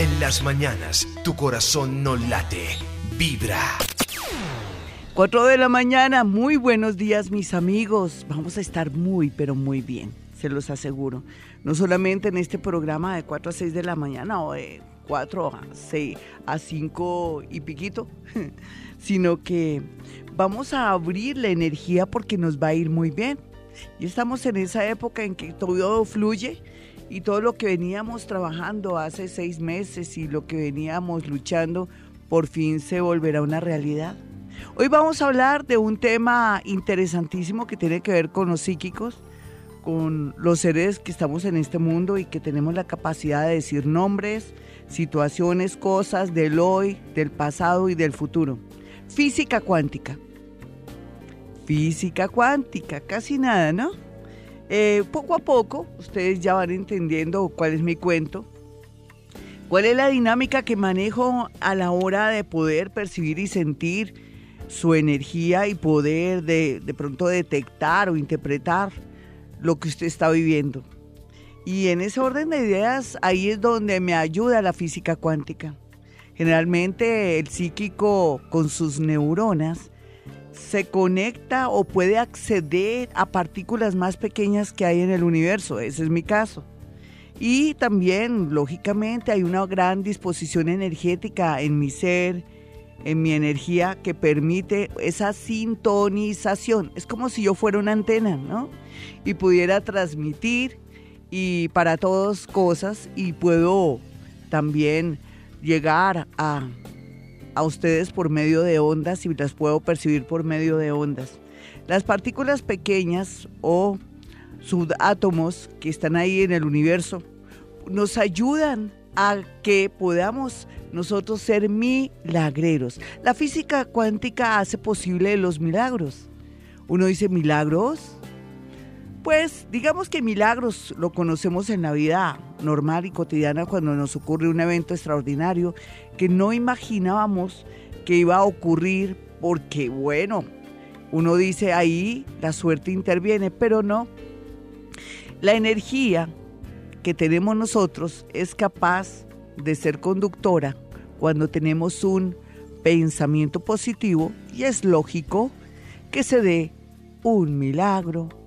En las mañanas, tu corazón no late, vibra. 4 de la mañana, muy buenos días mis amigos. Vamos a estar muy, pero muy bien, se los aseguro. No solamente en este programa de 4 a 6 de la mañana o de 4 a 6 a 5 y piquito, sino que vamos a abrir la energía porque nos va a ir muy bien. Y estamos en esa época en que todo fluye y todo lo que veníamos trabajando hace seis meses y lo que veníamos luchando por fin se volverá una realidad. Hoy vamos a hablar de un tema interesantísimo que tiene que ver con los psíquicos, con los seres que estamos en este mundo y que tenemos la capacidad de decir nombres, situaciones, cosas del hoy, del pasado y del futuro. Física cuántica. Física cuántica, casi nada, ¿no? Eh, poco a poco ustedes ya van entendiendo cuál es mi cuento, cuál es la dinámica que manejo a la hora de poder percibir y sentir su energía y poder de, de pronto detectar o interpretar lo que usted está viviendo. Y en ese orden de ideas, ahí es donde me ayuda la física cuántica. Generalmente el psíquico con sus neuronas se conecta o puede acceder a partículas más pequeñas que hay en el universo. Ese es mi caso. Y también, lógicamente, hay una gran disposición energética en mi ser, en mi energía, que permite esa sintonización. Es como si yo fuera una antena, ¿no? Y pudiera transmitir y para todas cosas y puedo también llegar a, a ustedes por medio de ondas y las puedo percibir por medio de ondas. Las partículas pequeñas o subátomos que están ahí en el universo nos ayudan a que podamos nosotros ser milagreros. La física cuántica hace posible los milagros. Uno dice milagros, pues digamos que milagros lo conocemos en la vida normal y cotidiana cuando nos ocurre un evento extraordinario que no imaginábamos que iba a ocurrir porque, bueno, uno dice ahí la suerte interviene, pero no. La energía que tenemos nosotros es capaz de ser conductora cuando tenemos un pensamiento positivo y es lógico que se dé un milagro,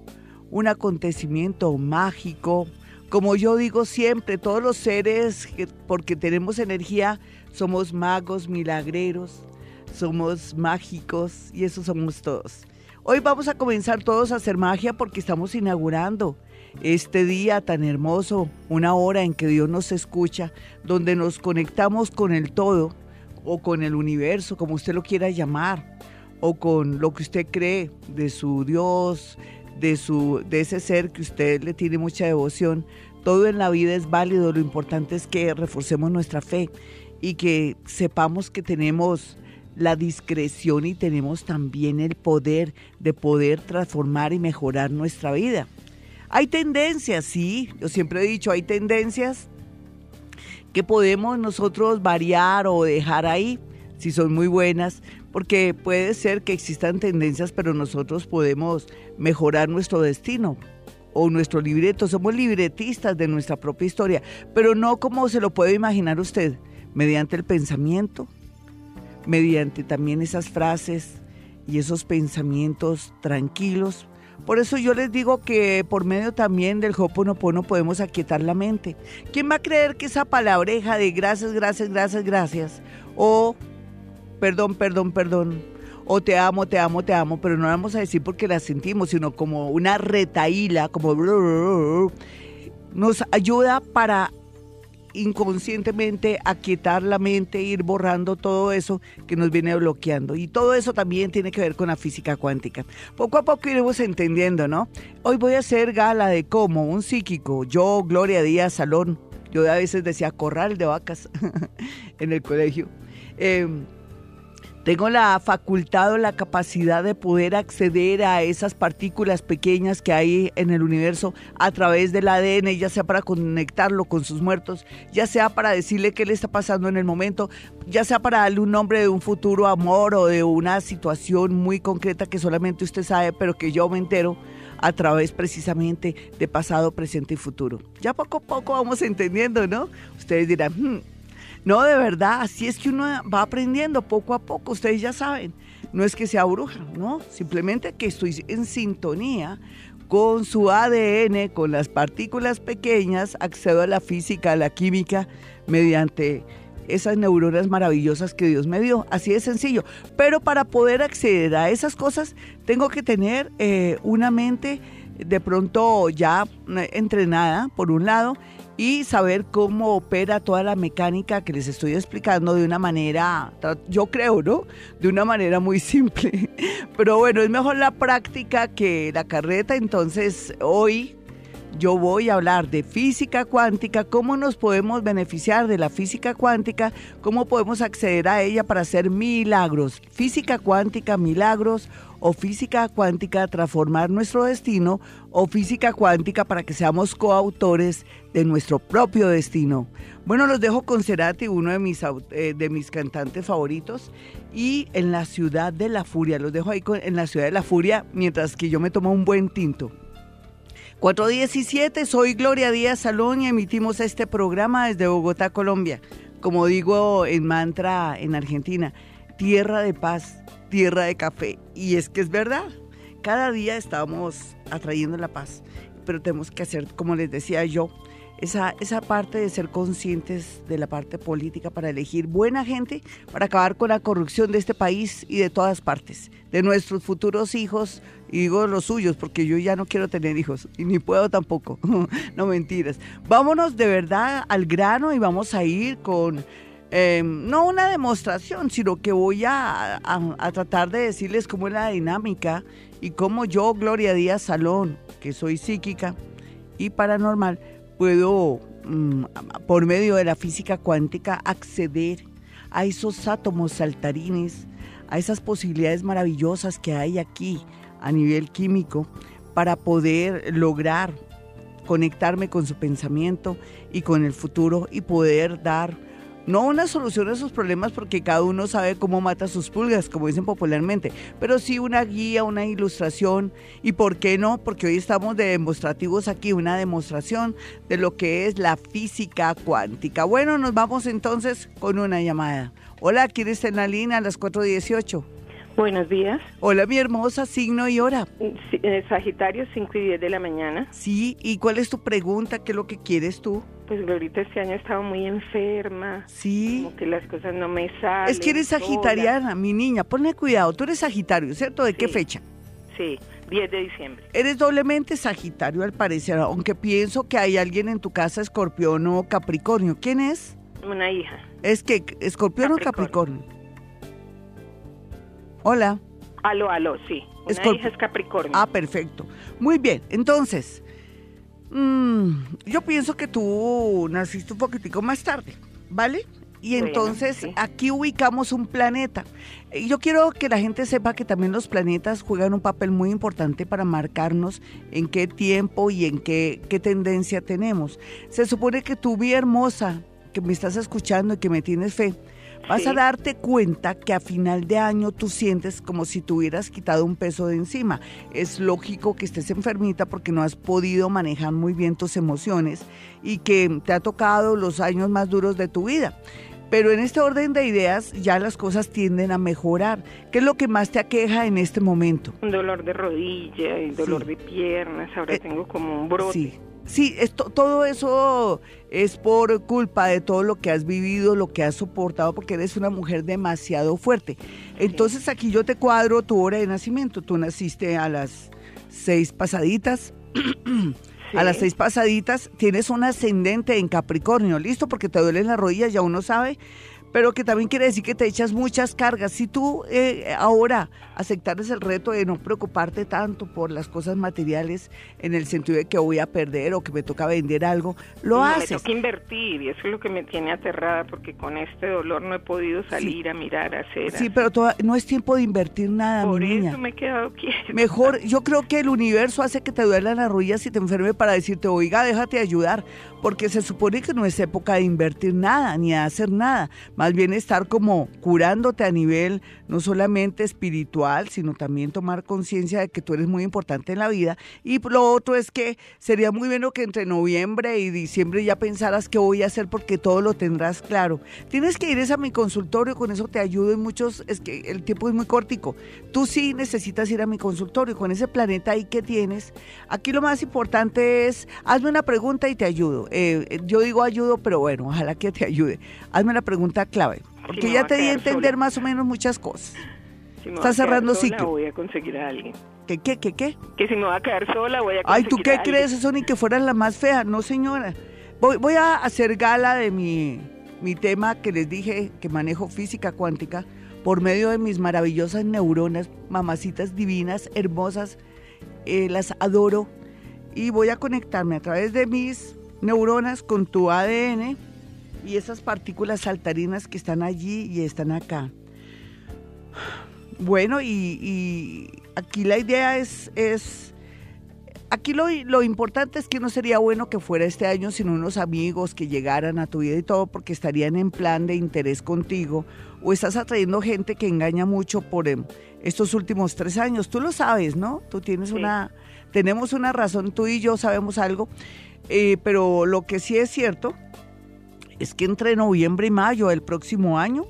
un acontecimiento mágico. Como yo digo siempre, todos los seres, porque tenemos energía, somos magos, milagreros, somos mágicos y eso somos todos. Hoy vamos a comenzar todos a hacer magia porque estamos inaugurando este día tan hermoso, una hora en que Dios nos escucha, donde nos conectamos con el todo o con el universo, como usted lo quiera llamar, o con lo que usted cree de su Dios, de, su, de ese ser que usted le tiene mucha devoción. Todo en la vida es válido, lo importante es que reforcemos nuestra fe y que sepamos que tenemos la discreción y tenemos también el poder de poder transformar y mejorar nuestra vida. Hay tendencias, sí, yo siempre he dicho, hay tendencias que podemos nosotros variar o dejar ahí, si son muy buenas, porque puede ser que existan tendencias, pero nosotros podemos mejorar nuestro destino o nuestro libreto. Somos libretistas de nuestra propia historia, pero no como se lo puede imaginar usted, mediante el pensamiento, mediante también esas frases y esos pensamientos tranquilos. Por eso yo les digo que por medio también del Hoponopono podemos aquietar la mente. ¿Quién va a creer que esa palabreja de gracias, gracias, gracias, gracias o perdón, perdón, perdón, o te amo, te amo, te amo, pero no vamos a decir porque la sentimos, sino como una retaíla, como nos ayuda para inconscientemente aquietar la mente, ir borrando todo eso que nos viene bloqueando. Y todo eso también tiene que ver con la física cuántica. Poco a poco iremos entendiendo, ¿no? Hoy voy a hacer gala de cómo un psíquico, yo, Gloria Díaz Salón, yo a veces decía corral de vacas en el colegio. Eh, tengo la facultad o la capacidad de poder acceder a esas partículas pequeñas que hay en el universo a través del ADN, ya sea para conectarlo con sus muertos, ya sea para decirle qué le está pasando en el momento, ya sea para darle un nombre de un futuro amor o de una situación muy concreta que solamente usted sabe, pero que yo me entero a través precisamente de pasado, presente y futuro. Ya poco a poco vamos entendiendo, ¿no? Ustedes dirán, hmm, No, de verdad, así es que uno va aprendiendo poco a poco, ustedes ya saben. No es que sea bruja, no, simplemente que estoy en sintonía con su ADN, con las partículas pequeñas, accedo a la física, a la química, mediante esas neuronas maravillosas que Dios me dio. Así de sencillo. Pero para poder acceder a esas cosas, tengo que tener eh, una mente de pronto ya eh, entrenada, por un lado, y saber cómo opera toda la mecánica que les estoy explicando de una manera, yo creo, ¿no? De una manera muy simple. Pero bueno, es mejor la práctica que la carreta, entonces hoy yo voy a hablar de física cuántica, cómo nos podemos beneficiar de la física cuántica, cómo podemos acceder a ella para hacer milagros. Física cuántica, milagros o física cuántica, transformar nuestro destino o física cuántica para que seamos coautores de nuestro propio destino. Bueno, los dejo con Cerati, uno de mis, eh, de mis cantantes favoritos, y en la ciudad de la furia. Los dejo ahí en la ciudad de la furia mientras que yo me tomo un buen tinto. 417, soy Gloria Díaz Salón y emitimos este programa desde Bogotá, Colombia. Como digo en mantra en Argentina, tierra de paz, tierra de café. Y es que es verdad, cada día estamos atrayendo la paz, pero tenemos que hacer, como les decía yo, esa, esa parte de ser conscientes de la parte política para elegir buena gente, para acabar con la corrupción de este país y de todas partes, de nuestros futuros hijos, y digo los suyos, porque yo ya no quiero tener hijos, y ni puedo tampoco, no mentiras. Vámonos de verdad al grano y vamos a ir con... Em, no una demostración, sino que voy a, a, tratar de decirles cómo es la dinámica y cómo yo, Gloria Díaz Salón, que soy psíquica y paranormal, puedo, mm, por medio de la física cuántica, acceder a esos átomos saltarines, a esas posibilidades maravillosas que hay aquí a nivel químico para poder lograr conectarme con su pensamiento y con el futuro y poder dar no una solución a sus problemas porque cada uno sabe cómo mata sus pulgas, como dicen popularmente, pero sí una guía, una ilustración y por qué no, porque hoy estamos de demostrativos aquí, una demostración de lo que es la física cuántica. Bueno, nos vamos entonces con una llamada. Hola, ¿quién está en la línea a las 4.18? Buenos días. Hola, mi hermosa, signo y hora. Eh, Sagitario, 5 y 10 de la mañana. Sí, ¿y cuál es tu pregunta? ¿Qué es lo que quieres tú? Pues Glorita, este año he estado muy enferma. Sí. Como que las cosas no me salen. Es que eres sagitariana, mi niña. Ponle cuidado. Tú eres sagitario, ¿cierto? ¿De qué fecha? Sí, 10 de diciembre. Eres doblemente sagitario al parecer, aunque pienso que hay alguien en tu casa, escorpión o capricornio. ¿Quién es? Una hija. ¿Es que escorpión o capricornio? Hola. Aló, aló, sí. Una hija es Capricornio. Ah, perfecto. Muy bien. Entonces, mm, yo pienso que tú naciste un poquitico más tarde, ¿vale? Y entonces aquí ubicamos un planeta. Yo quiero que la gente sepa que también los planetas juegan un papel muy importante para marcarnos en qué tiempo y en qué, qué tendencia tenemos. Se supone que tú, vi hermosa, que me estás escuchando y que me tienes fe, vas a darte cuenta que a final de año tú sientes como si tuvieras quitado un peso de encima. Es lógico que estés enfermita porque no has podido manejar muy bien tus emociones y que te ha tocado los años más duros de tu vida. Pero en este orden de ideas ya las cosas tienden a mejorar. ¿Qué es lo que más te aqueja en este momento? Un dolor de rodilla y dolor de piernas. Ahora eh, tengo como un brote. Sí. Sí, esto, todo eso es por culpa de todo lo que has vivido, lo que has soportado, porque eres una mujer demasiado fuerte. Entonces aquí yo te cuadro tu hora de nacimiento. Tú naciste a las seis pasaditas. A las seis pasaditas tienes un ascendente en Capricornio, ¿listo? Porque te duelen las rodillas, ya uno sabe pero que también quiere decir que te echas muchas cargas. Si tú eh, ahora aceptares el reto de no preocuparte tanto por las cosas materiales en el sentido de que voy a perder o que me toca vender algo, lo haces. Me toca invertir y eso es lo que me tiene aterrada porque con este dolor no he podido salir a mirar, a hacer. Sí, pero no es tiempo de invertir nada, por mi niña. eso me he quedado quieta. Mejor, yo creo que el universo hace que te duelan las rodillas y te enferme para decirte, oiga, déjate ayudar, porque se supone que no es época de invertir nada ni de hacer nada más bien estar como curándote a nivel no solamente espiritual, sino también tomar conciencia de que tú eres muy importante en la vida. Y lo otro es que sería muy bueno que entre noviembre y diciembre ya pensaras qué voy a hacer porque todo lo tendrás claro. Tienes que ir a mi consultorio, con eso te ayudo y muchos, es que el tiempo es muy cortico. Tú sí necesitas ir a mi consultorio con ese planeta ahí que tienes. Aquí lo más importante es, hazme una pregunta y te ayudo. Eh, yo digo ayudo, pero bueno, ojalá que te ayude. Hazme una pregunta clave, porque ya te di a entender más o menos muchas cosas. Si me Está cerrando sola, ciclo. Voy a conseguir a alguien. ¿Qué, qué, qué, qué? Que si me voy a quedar sola, voy a Ay, conseguir ¿tú qué a crees? Eso ni que fuera la más fea. No, señora. Voy, voy a hacer gala de mi, mi tema que les dije que manejo física cuántica por medio de mis maravillosas neuronas, mamacitas divinas, hermosas. eh, las adoro. Y voy a conectarme a través de mis neuronas con tu ADN y esas partículas saltarinas que están allí y están acá. Bueno, y, y aquí la idea es, es aquí lo, lo importante es que no sería bueno que fuera este año sin unos amigos que llegaran a tu vida y todo porque estarían en plan de interés contigo o estás atrayendo gente que engaña mucho por em, estos últimos tres años. Tú lo sabes, ¿no? Tú tienes Sí. una, tenemos una razón, tú y yo sabemos algo, eh, pero lo que sí es cierto es que entre noviembre y mayo del próximo año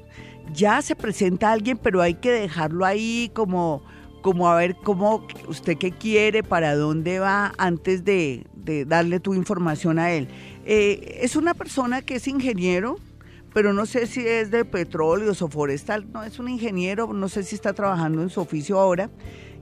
ya se presenta alguien, pero hay que dejarlo ahí como, como a ver cómo usted qué quiere, para dónde va, antes de, darle tu información a él. Eh, es una persona que es ingeniero, pero no sé si es de petróleos o forestal, no, es un ingeniero, no sé si está trabajando en su oficio ahora,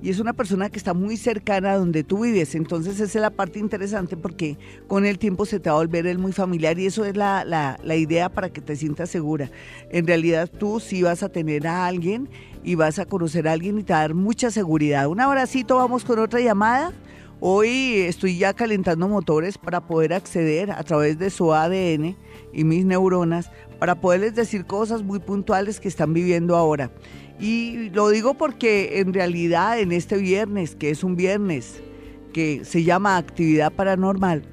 y es una persona que está muy cercana a donde tú vives, entonces esa es la parte interesante porque con el tiempo se te va a volver él muy familiar y eso es la, la, la idea para que te sientas segura. En realidad tú sí vas a tener a alguien y vas a conocer a alguien y te va a dar mucha seguridad. Un abracito, vamos con otra llamada. Hoy estoy ya calentando motores para poder acceder a través de su ADN y mis neuronas para poderles decir cosas muy puntuales que están viviendo ahora. Y lo digo porque en realidad en este viernes, que es un viernes que se llama actividad paranormal,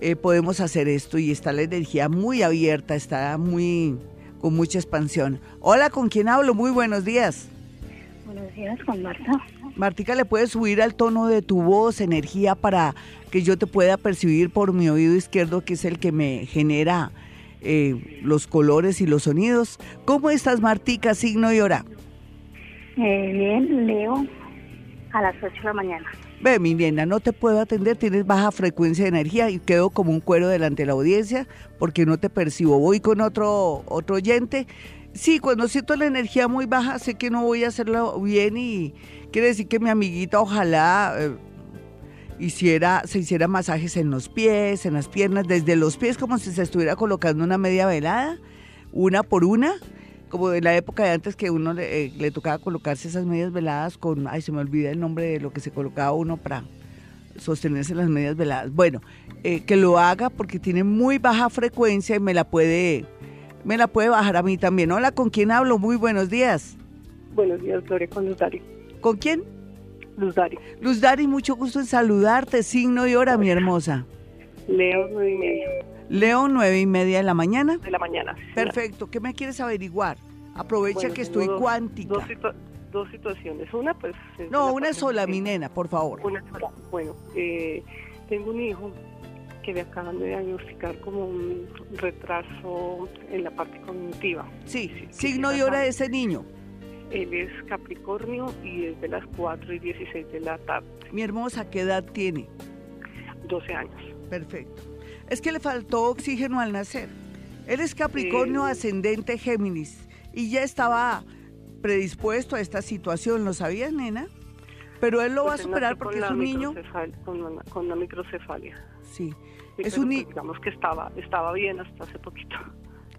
eh, podemos hacer esto y está la energía muy abierta, está muy con mucha expansión. Hola, ¿con quién hablo? Muy buenos días. Buenos días, con Marta. Martica, ¿le puedes subir al tono de tu voz energía para que yo te pueda percibir por mi oído izquierdo, que es el que me genera eh, los colores y los sonidos? ¿Cómo estás, Martica, signo y hora? Eh, bien, Leo, a las 8 de la mañana. Ve, mi nena, no te puedo atender, tienes baja frecuencia de energía y quedo como un cuero delante de la audiencia porque no te percibo. Voy con otro, otro oyente. Sí, cuando siento la energía muy baja, sé que no voy a hacerlo bien y quiere decir que mi amiguita ojalá eh, hiciera, se hiciera masajes en los pies, en las piernas, desde los pies como si se estuviera colocando una media velada, una por una, como de la época de antes que uno le, eh, le tocaba colocarse esas medias veladas con, ay, se me olvida el nombre de lo que se colocaba uno para sostenerse las medias veladas. Bueno, eh, que lo haga porque tiene muy baja frecuencia y me la puede, me la puede bajar a mí también. Hola, ¿con quién hablo? Muy buenos días. Buenos días, Gloria, con Luz Dari. ¿Con quién? Luz Dari. Luz Dari, mucho gusto en saludarte, signo y hora, mi hermosa. Leo, nueve y media Leo, nueve y media de la mañana. de la mañana. sí, señora. Perfecto, ¿qué me quieres averiguar? Aprovecha Bueno, que estoy dos- cuántica. Dos, dos situaciones. Una, pues... No, una sola, mi nena, por favor. Una sola. Bueno, eh, tengo un hijo que le acaban de diagnosticar como un retraso en la parte cognitiva. Sí, sí, signo y hora de ese niño. Él es Capricornio y es de las 4 y 16 de la tarde, Mi hermosa, ¿qué edad tiene? 12 años. Perfecto. Es que le faltó oxígeno al nacer. Él es Capricornio Eh. ascendente Géminis y ya estaba predispuesto a esta situación, ¿lo sabías, nena? Pero él lo va a Pues superar porque es la un niño. Con con una microcefalia. Sí, Sí, Es un pues, digamos que estaba, estaba bien hasta hace poquito.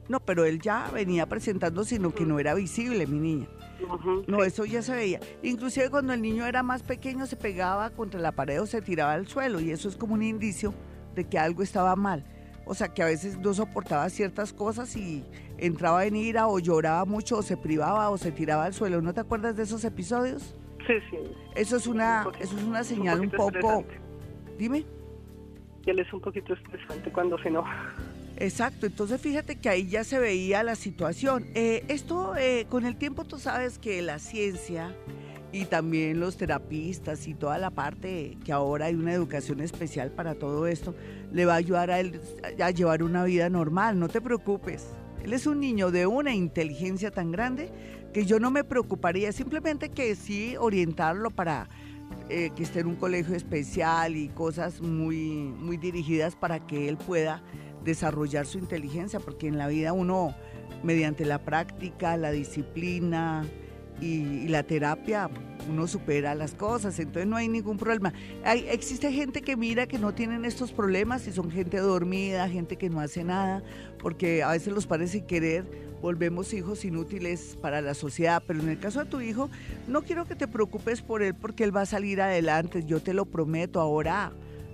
no, pero él ya venía presentando, sino que no era visible, mi niña. No, sí. eso ya se veía. Inclusive cuando el niño era más pequeño se pegaba contra la pared o se tiraba al suelo y eso es como un indicio de que algo estaba mal. O sea, que a veces no soportaba ciertas cosas y entraba en ira o lloraba mucho o se privaba o se tiraba al suelo. ¿No te acuerdas de esos episodios? Sí, sí. Eso es una, Un poquito- eso es una un señal un poco... Dime. Y él es un poquito estresante cuando se enoja. Exacto, entonces fíjate que ahí ya se veía la situación. Eh, esto, eh, con el tiempo tú sabes que la ciencia y también los terapistas y toda la parte que ahora hay una educación especial para todo esto, le va a ayudar a él a llevar una vida normal, no te preocupes. Él es un niño de una inteligencia tan grande que yo no me preocuparía, simplemente que sí orientarlo para eh, que esté en un colegio especial y cosas muy, muy dirigidas para que él pueda desarrollar su inteligencia, porque en la vida uno, mediante la práctica, la disciplina y, la terapia, uno supera las cosas, entonces no hay ningún problema. Hay, existe gente que mira que no tienen estos problemas y son gente dormida, gente que no hace nada, porque a veces los parece querer volvemos hijos inútiles para la sociedad, pero en el caso de tu hijo, no quiero que te preocupes por él porque él va a salir adelante, yo te lo prometo ahora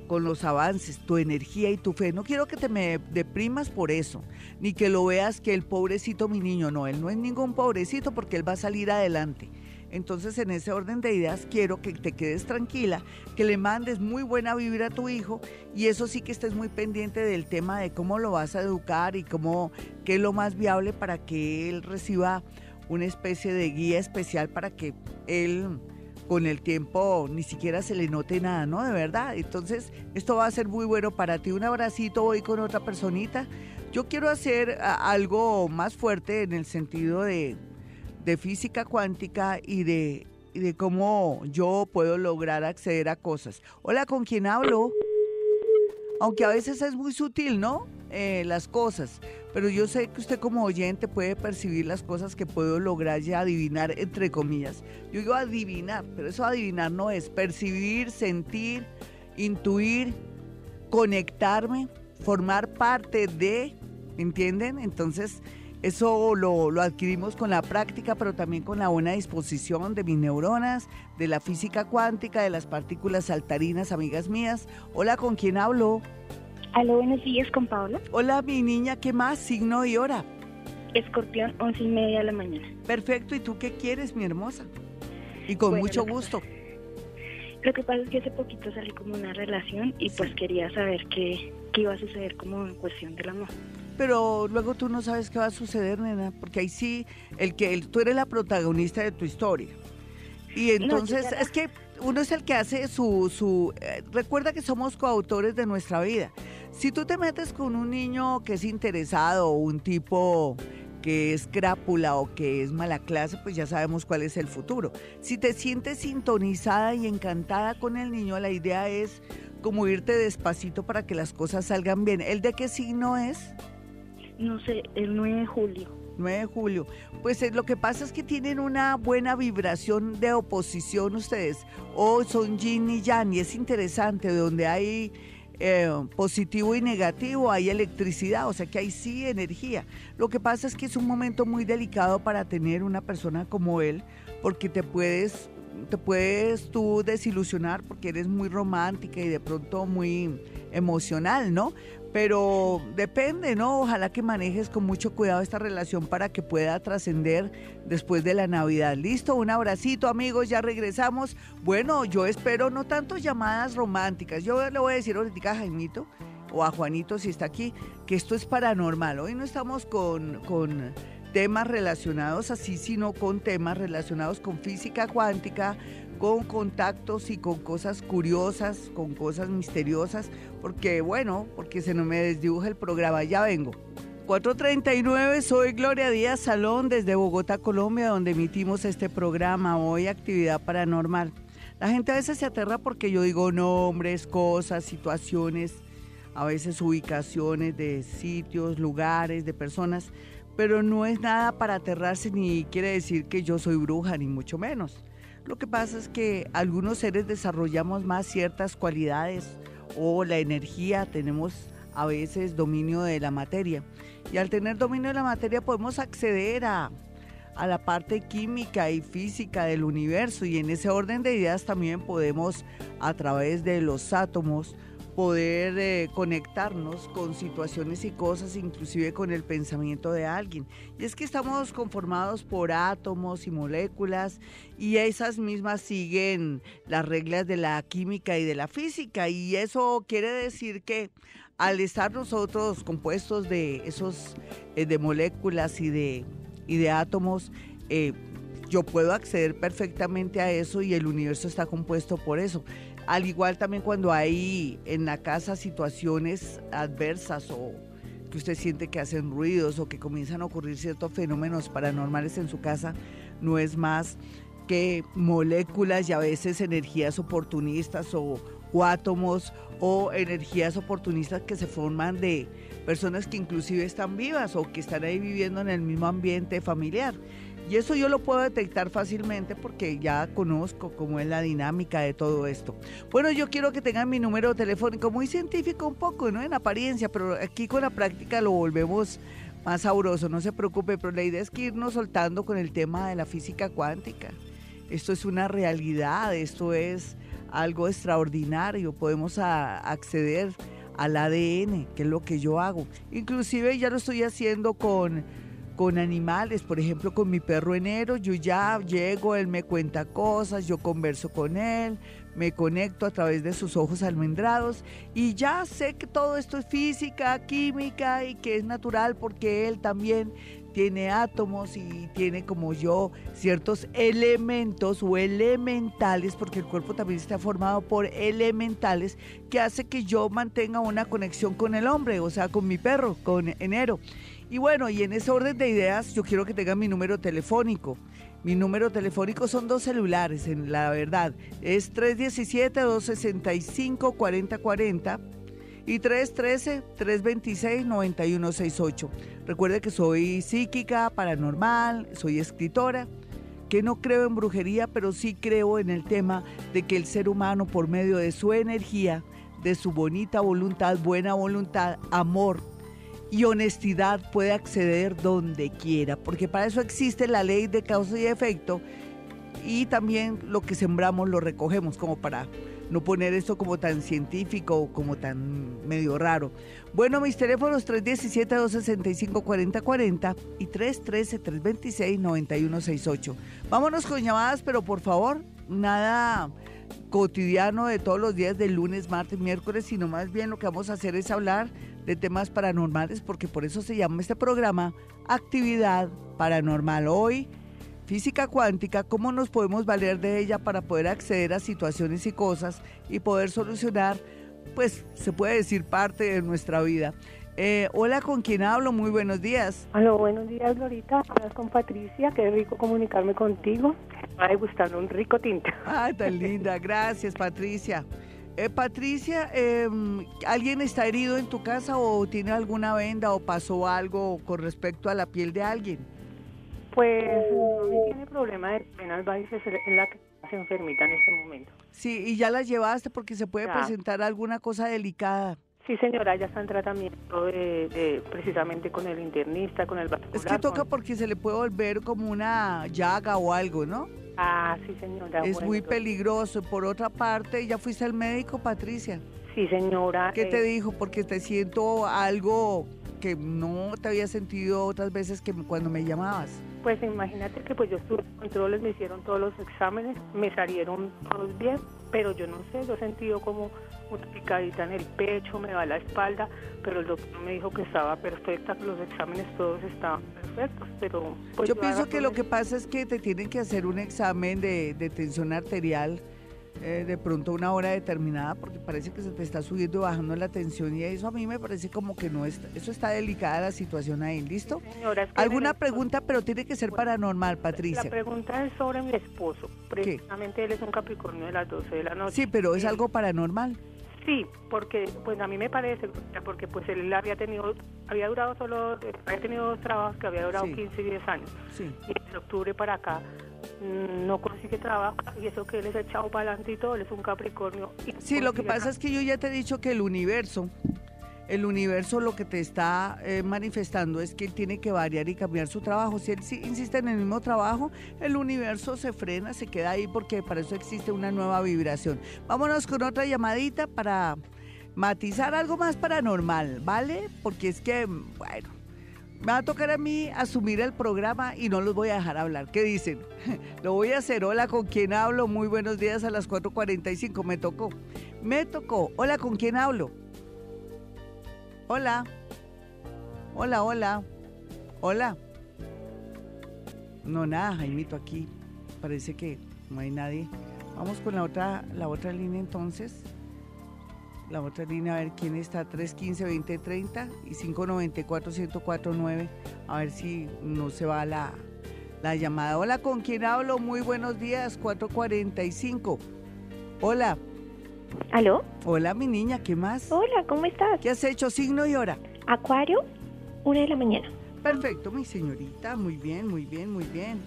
con los avances, tu energía y tu fe. No quiero que te me deprimas por eso, ni que lo veas que el pobrecito mi niño, no, él no es ningún pobrecito porque él va a salir adelante. Entonces, en ese orden de ideas, quiero que te quedes tranquila, que le mandes muy buena vibra a tu hijo y eso sí que estés muy pendiente del tema de cómo lo vas a educar y cómo, qué es lo más viable para que él reciba una especie de guía especial para que él con el tiempo ni siquiera se le note nada, ¿no? De verdad. Entonces, esto va a ser muy bueno para ti. Un abracito voy con otra personita. Yo quiero hacer algo más fuerte en el sentido de, física cuántica y de, de cómo yo puedo lograr acceder a cosas. Hola, ¿con quién hablo? Aunque a veces es muy sutil, ¿no? Eh, las cosas, pero yo sé que usted como oyente puede percibir las cosas que puedo lograr y adivinar, entre comillas. Yo digo adivinar, pero eso adivinar no es percibir, sentir, intuir, conectarme, formar parte de, ¿entienden? Entonces, eso lo, lo, adquirimos con la práctica, pero también con la buena disposición de mis neuronas, de la física cuántica, de las partículas saltarinas, amigas mías. Hola, ¿con quién hablo? Aló, buenos días, con Pablo. Hola, mi niña, ¿qué más? Signo y hora. Escorpión, once y media de la mañana. Perfecto, ¿y tú qué quieres, mi hermosa? Y con mucho gusto. lo que pasa es que hace poquito salí como una relación y pues quería saber qué, qué iba a suceder como en cuestión del amor. Pero luego tú no sabes qué va a suceder, nena, porque ahí sí, el que tú eres la protagonista de tu historia. Y entonces es que uno es el que hace su... su eh, recuerda que somos coautores de nuestra vida. Si tú te metes con un niño que es interesado o un tipo que es crápula o que es mala clase, pues ya sabemos cuál es el futuro. Si te sientes sintonizada y encantada con el niño, la idea es como irte despacito para que las cosas salgan bien. ¿El de qué signo es? No sé, el 9 de julio. 9 de julio. Pues eh, lo que pasa es que tienen una buena vibración de oposición ustedes. O son yin y yang. Y es interesante, donde hay eh, positivo y negativo, hay electricidad, o sea que hay sí energía. Lo que pasa es que es un momento muy delicado para tener una persona como él, porque te puedes, te puedes tú desilusionar porque eres muy romántica y de pronto muy emocional, ¿no? Pero depende, ¿no? Ojalá que manejes con mucho cuidado esta relación para que pueda trascender después de la Navidad. Listo, un abracito amigos, ya regresamos. Bueno, yo espero no tanto llamadas románticas. Yo le voy a decir ahorita a Jaimito o a Juanito si está aquí, que esto es paranormal. Hoy no estamos con, con temas relacionados así, sino con temas relacionados con física cuántica, con contactos y con cosas curiosas, con cosas misteriosas, porque bueno, porque se no me desdibuja el programa, ya vengo. 439, soy Gloria Díaz Salón desde Bogotá, Colombia, donde emitimos este programa, hoy actividad paranormal. La gente a veces se aterra porque yo digo nombres, cosas, situaciones, a veces ubicaciones de sitios, lugares, de personas, pero no es nada para aterrarse ni quiere decir que yo soy bruja, ni mucho menos. Lo que pasa es que algunos seres desarrollamos más ciertas cualidades o la energía, tenemos a veces dominio de la materia. Y al tener dominio de la materia podemos acceder a, a la parte química y física del universo y en ese orden de ideas también podemos a través de los átomos poder eh, conectarnos con situaciones y cosas, inclusive con el pensamiento de alguien. Y es que estamos conformados por átomos y moléculas y esas mismas siguen las reglas de la química y de la física y eso quiere decir que al estar nosotros compuestos de esos, eh, de moléculas y de, y de átomos, eh, yo puedo acceder perfectamente a eso y el universo está compuesto por eso. Al igual también cuando hay en la casa situaciones adversas o que usted siente que hacen ruidos o que comienzan a ocurrir ciertos fenómenos paranormales en su casa, no es más que moléculas y a veces energías oportunistas o, átomos o energías oportunistas que se forman de personas que inclusive están vivas o que están ahí viviendo en el mismo ambiente familiar. Y eso yo lo puedo detectar fácilmente porque ya conozco cómo es la dinámica de todo esto. Bueno, yo quiero que tengan mi número telefónico muy científico un poco, ¿no? En apariencia, pero aquí con la práctica lo volvemos más sabroso, no se preocupe, pero la idea es que irnos soltando con el tema de la física cuántica. Esto es una realidad, esto es algo extraordinario, podemos acceder al ADN, que es lo que yo hago. Inclusive ya lo estoy haciendo con con animales, por ejemplo con mi perro enero, yo ya llego, él me cuenta cosas, yo converso con él, me conecto a través de sus ojos almendrados y ya sé que todo esto es física, química y que es natural porque él también tiene átomos y tiene como yo ciertos elementos o elementales, porque el cuerpo también está formado por elementales, que hace que yo mantenga una conexión con el hombre, o sea, con mi perro, con enero. Y bueno, y en ese orden de ideas, yo quiero que tengan mi número telefónico. Mi número telefónico son dos celulares, en la verdad. Es 317-265-4040 y 313-326-9168. Recuerde que soy psíquica, paranormal, soy escritora, que no creo en brujería, pero sí creo en el tema de que el ser humano, por medio de su energía, de su bonita voluntad, buena voluntad, amor, y honestidad puede acceder donde quiera, porque para eso existe la ley de causa y efecto y también lo que sembramos lo recogemos, como para no poner esto como tan científico o como tan medio raro. Bueno, mis teléfonos 317-265-4040 y 313-326-9168. Vámonos con llamadas, pero por favor, nada cotidiano de todos los días, de lunes, martes, miércoles, sino más bien lo que vamos a hacer es hablar de temas paranormales, porque por eso se llama este programa Actividad Paranormal. Hoy, física cuántica, cómo nos podemos valer de ella para poder acceder a situaciones y cosas y poder solucionar, pues se puede decir, parte de nuestra vida. Eh, hola, ¿con quién hablo? Muy buenos días. Hola, buenos días, Lorita. Hablas con Patricia. Qué rico comunicarme contigo. Me gustando un rico tinto. Ay, tan linda. Gracias, Patricia. Eh, Patricia, em, ¿alguien está herido en tu casa o tiene alguna venda o pasó algo con respecto a la piel de alguien? Pues no tiene problema de penas varices, es la que se enfermita en este momento. Sí, y ya la llevaste porque se puede presentar alguna cosa delicada. Sí, señora, ya está en tratamiento de, precisamente con el internista, con el vascular. Es que toca porque se le puede volver como una llaga o algo, ¿no? Ah, sí, señora. Es muy peligroso. Por otra parte, ¿ya fuiste al médico, Patricia? Sí, señora. ¿Qué te eh, dijo? Porque te siento algo que no te había sentido otras veces que cuando me llamabas. Pues imagínate que pues yo estuve en controles, me hicieron todos los exámenes, me salieron todos bien, pero yo no sé, yo he sentido como una picadita en el pecho, me va la espalda, pero el doctor me dijo que estaba perfecta, que los exámenes todos estaban perfectos, pero... Pues yo, pienso que lo que pasa es que te tienen que hacer un examen de, de tensión arterial eh, de pronto una hora determinada porque parece que se te está subiendo y bajando la tensión y eso a mí me parece como que no está, eso está delicada la situación ahí, ¿listo? Señora, ¿Alguna pregunta, pero tiene que ser paranormal, Patricia? La pregunta es sobre mi esposo, precisamente él es un Capricornio de las 12 de la noche. Sí, pero es algo paranormal. Sí, porque pues a mí me parece, porque pues él había tenido, había durado solo, había tenido dos trabajos que había durado 15 y 10 años. Sí. Y en octubre para acá no consigue trabajo y eso que él es echado para adelante y todo, él es un Capricornio. Sí, lo que pasa es que yo ya te he dicho que el universo, el universo lo que te está eh, manifestando es que él tiene que variar y cambiar su trabajo. Si él insiste en el mismo trabajo, el universo se frena, se queda ahí porque para eso existe una nueva vibración. Vámonos con otra llamadita para matizar algo más paranormal, ¿vale? Porque es que, bueno, me va a tocar a mí asumir el programa y no los voy a dejar hablar. ¿Qué dicen? Lo voy a hacer. Hola, ¿con quién hablo? Muy buenos días a las 4.45. Me tocó. Me tocó. Hola, ¿con quién hablo? Hola. Hola, hola. Hola. No, nada, Jaimito, aquí. Parece que no hay nadie. Vamos con la otra, la otra línea entonces. La otra línea, a ver quién está, 315-2030 y 594-1049. A ver si no se va la, la llamada. Hola, ¿con quién hablo? Muy buenos días, 445. Hola. ¿Aló? Hola, mi niña, ¿qué más? Hola, ¿cómo estás? ¿Qué has hecho? Signo y hora. Acuario, una de la mañana. Perfecto, mi señorita. Muy bien, muy bien, muy bien.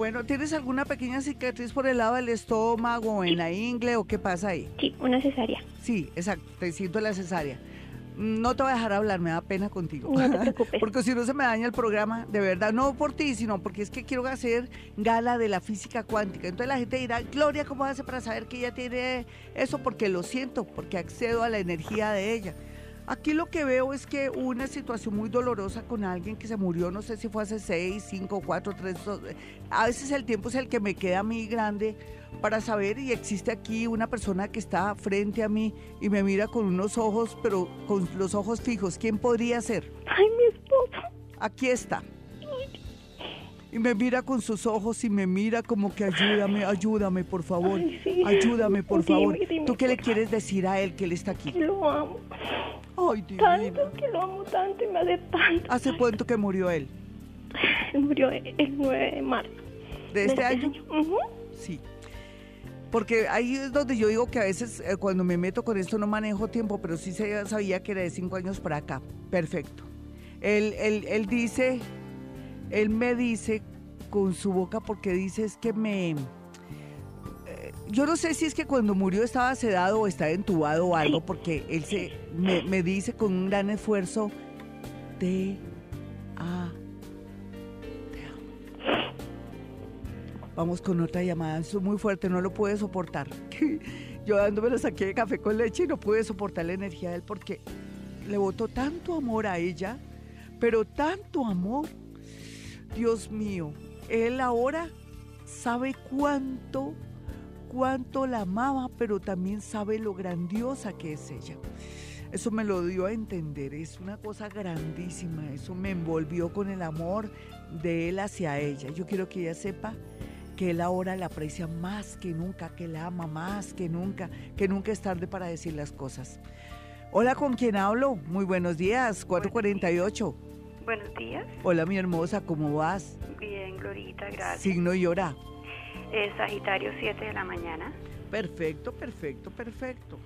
Bueno, ¿tienes alguna pequeña cicatriz por el lado del estómago, o en la ingle o qué pasa ahí? Sí, una cesárea. Sí, exacto, te siento la cesárea. No te voy a dejar hablar, me da pena contigo. No te preocupes. porque si no se me daña el programa, de verdad, no por ti, sino porque es que quiero hacer gala de la física cuántica. Entonces la gente dirá, Gloria, ¿cómo hace para saber que ella tiene eso? Porque lo siento, porque accedo a la energía de ella. Aquí lo que veo es que una situación muy dolorosa con alguien que se murió, no sé si fue hace seis, cinco, cuatro, tres, dos. A veces el tiempo es el que me queda a mí grande para saber y existe aquí una persona que está frente a mí y me mira con unos ojos, pero con los ojos fijos. ¿Quién podría ser? Ay, mi esposo. Aquí está. Y me mira con sus ojos y me mira como que ayúdame, ayúdame, por favor. Ay, sí. Ayúdame, por favor. dime, ¿Tú qué le quieres decir a él que él está aquí? Lo amo. Ay, divina. Tanto, que lo amo tanto y me hace tanto. ¿Hace cuánto que murió él? Murió el 9 de marzo. ¿De este año? Ujú. Sí. Porque ahí es donde yo digo que a veces eh, cuando me meto con esto no manejo tiempo, pero sí sabía que era de cinco años para acá. Perfecto. Él, él, él dice, él me dice con su boca porque dice es que me... Yo no sé si es que cuando murió estaba sedado o estaba entubado o algo, porque él se me, dice con un gran esfuerzo, te a Vamos con otra llamada. Eso es muy fuerte, no lo pude soportar. Yo dándome lo saqué de café con leche y no pude soportar la energía de él porque le botó tanto amor a ella, pero tanto amor. Dios mío, él ahora sabe cuánto, cuánto la amaba, pero también sabe lo grandiosa que es ella. Eso me lo dio a entender, es una cosa grandísima, eso me envolvió con el amor de él hacia ella. Yo quiero que ella sepa que él ahora la aprecia más que nunca, que la ama más que nunca, que nunca es tarde para decir las cosas. Hola, ¿con quién hablo? Muy buenos días, 448. Buenos días. Hola, mi hermosa, ¿cómo vas? Bien, Glorita, gracias. Signo y hora. Eh, Sagitario, 7 de la mañana. Perfecto, perfecto, perfecto.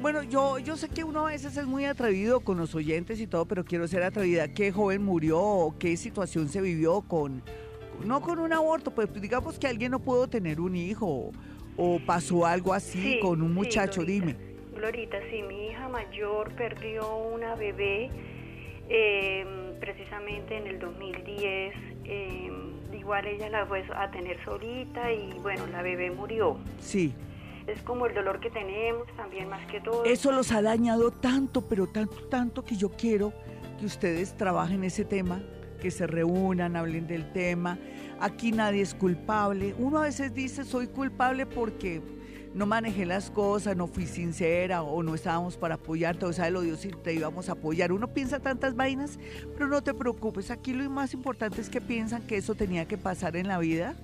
Bueno, yo, yo sé que uno a veces es muy atrevido con los oyentes y todo, pero quiero ser atrevida. ¿Qué joven murió qué situación se vivió con, no con un aborto, pues digamos que alguien no pudo tener un hijo o, pasó algo así Sí, con un sí, muchacho? Glorita. Dime. Glorita, sí, mi hija mayor perdió una bebé eh, precisamente en el 2010. Eh, igual ella la fue a tener solita y bueno, la bebé murió. Sí. Es como el dolor que tenemos también más que todo. Eso los ha dañado tanto, pero tanto, tanto que yo quiero que ustedes trabajen ese tema, que se reúnan, hablen del tema. Aquí nadie es culpable. Uno a veces dice soy culpable porque no manejé las cosas, no fui sincera o no estábamos para apoyarte, o sea, lo Dios si te íbamos a apoyar. Uno piensa tantas vainas, pero no te preocupes. Aquí lo más importante es que piensan que eso tenía que pasar en la vida,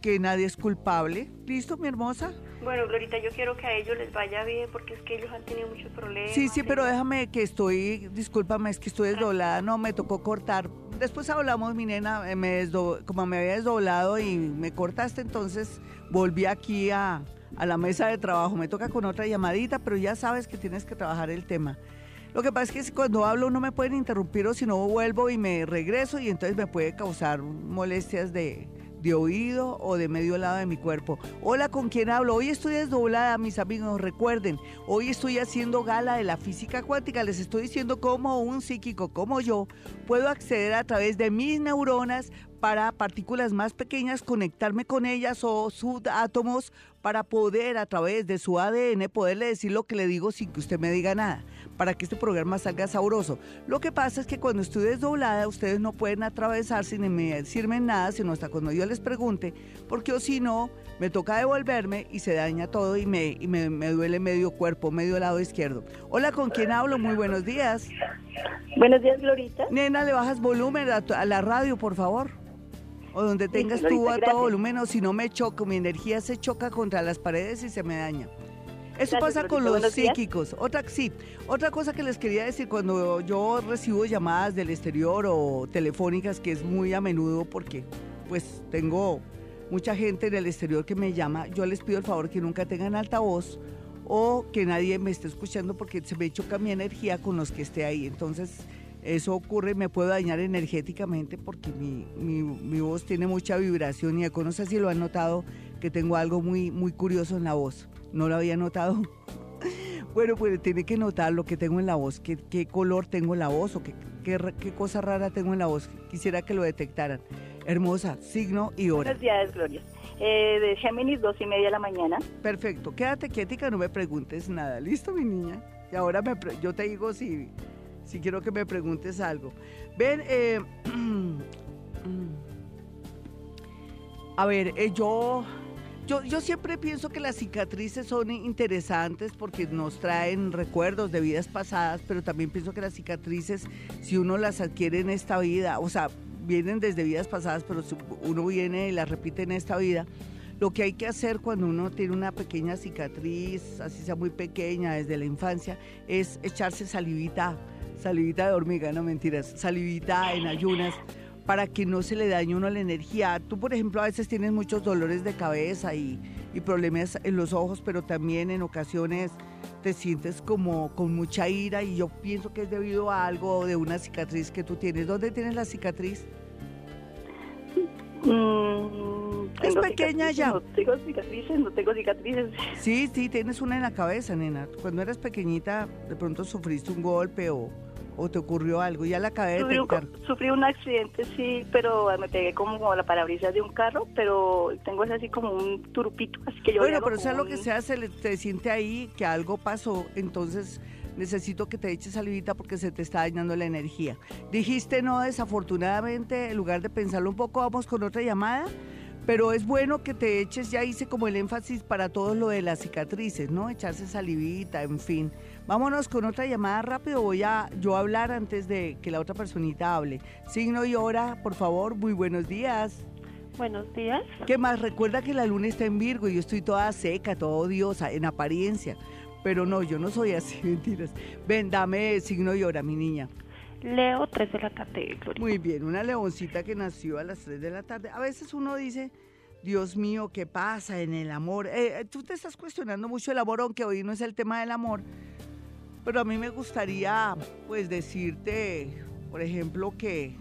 que nadie es culpable. ¿Listo, mi hermosa? Bueno, Glorita, yo quiero que a ellos les vaya bien porque es que ellos han tenido muchos problemas. Sí, sí, pero déjame que estoy, discúlpame, es que estoy desdoblada, no, me tocó cortar. Después hablamos, mi nena, eh, me desdo- como me había desdoblado y me cortaste, entonces volví aquí a, a la mesa de trabajo. Me toca con otra llamadita, pero ya sabes que tienes que trabajar el tema. Lo que pasa es que cuando hablo no me pueden interrumpir o si no vuelvo y me regreso y entonces me puede causar molestias de, de oído o de medio lado de mi cuerpo. Hola, ¿con quién hablo? Hoy estoy desdoblada, mis amigos, recuerden, hoy estoy haciendo gala de la física cuántica, les estoy diciendo cómo un psíquico como yo puedo acceder a través de mis neuronas para partículas más pequeñas, conectarme con ellas o subátomos para poder a través de su ADN poderle decir lo que le digo sin que usted me diga nada, para que este programa salga sabroso. Lo que pasa es que cuando estoy desdoblada, ustedes no pueden atravesar sin me decirme nada, sino hasta cuando yo les pregunte, porque o si no, me toca devolverme y se daña todo y me, y me, me duele medio cuerpo, medio lado izquierdo. Hola, ¿con quién hablo? Muy buenos días. Buenos días, Glorita. Nena, le bajas volumen a, tu- a la radio, por favor. O donde tengas Glorita, tú a gracias. todo volumen, o si no me choco, mi energía se choca contra las paredes y se me daña. Eso Gracias, pasa con los días. psíquicos. Otra, sí, otra cosa que les quería decir, cuando yo recibo llamadas del exterior o telefónicas, que es muy a menudo porque pues tengo mucha gente en el exterior que me llama, yo les pido el favor que nunca tengan altavoz o que nadie me esté escuchando porque se me choca mi energía con los que esté ahí. Entonces, eso ocurre, me puedo dañar energéticamente porque mi, mi- mi voz tiene mucha vibración y no sé si lo han notado que tengo algo muy, muy curioso en la voz. No lo había notado. Bueno, pues tiene que notar lo que tengo en la voz, qué, qué color tengo en la voz o qué, qué, qué cosa rara tengo en la voz. Quisiera que lo detectaran. Hermosa, signo y hora. Buenos Gloria. Eh, de Géminis, dos y media de la mañana. Perfecto, quédate quietica, no me preguntes nada. ¿Listo, mi niña? Y ahora me pre- yo te digo si, si quiero que me preguntes algo. Ven, eh, a ver, eh, yo, yo, yo siempre pienso que las cicatrices son interesantes porque nos traen recuerdos de vidas pasadas, pero también pienso que las cicatrices, si uno las adquiere en esta vida, o sea, vienen desde vidas pasadas, pero uno viene y las repite en esta vida, lo que hay que hacer cuando uno tiene una pequeña cicatriz, así sea muy pequeña desde la infancia, es echarse salivita, salivita de hormiga, no mentiras, salivita en ayunas para que no se le dañe a uno la energía. Tú, por ejemplo, a veces tienes muchos dolores de cabeza y, y problemas en los ojos, pero también en ocasiones te sientes como con mucha ira y yo pienso que es debido a algo de una cicatriz que tú tienes. ¿Dónde tienes la cicatriz? Mm, Es pequeña ya. No tengo cicatrices, no tengo cicatrices. Sí, sí, tienes una en la cabeza, nena. Cuando eras pequeñita, de pronto sufriste un golpe o, o te ocurrió algo. Ya la acabé de Sufrí un, detectar. sufrí un accidente, sí, pero me pegué como la parabrisas de un carro, pero tengo así como un turupito, así que yo Bueno, pero sea lo que sea, se le, te siente ahí que algo pasó, entonces necesito que te eches salivita porque se te está dañando la energía. Dijiste no, desafortunadamente, en lugar de pensarlo un poco, vamos con otra llamada. Pero es bueno que te eches, ya hice como el énfasis para todo lo de las cicatrices, ¿no? Echarse salivita, en fin. Vámonos con otra llamada rápido. Voy a yo hablar antes de que la otra personita hable. Signo y hora, por favor. Muy buenos días. Buenos días. ¿Qué más? Recuerda que la luna está en Virgo y yo estoy toda seca, toda odiosa, en apariencia. Pero no, yo no soy así, mentiras. Ven, dame signo y hora, mi niña. Leo, 3 de la tarde, Gloria. Muy bien, una leoncita que nació a las 3 de la tarde. A veces uno dice, Dios mío, ¿qué pasa en el amor? Eh, eh, tú te estás cuestionando mucho el amor, aunque hoy no es el tema del amor. Pero a mí me gustaría, pues, decirte, por ejemplo, que,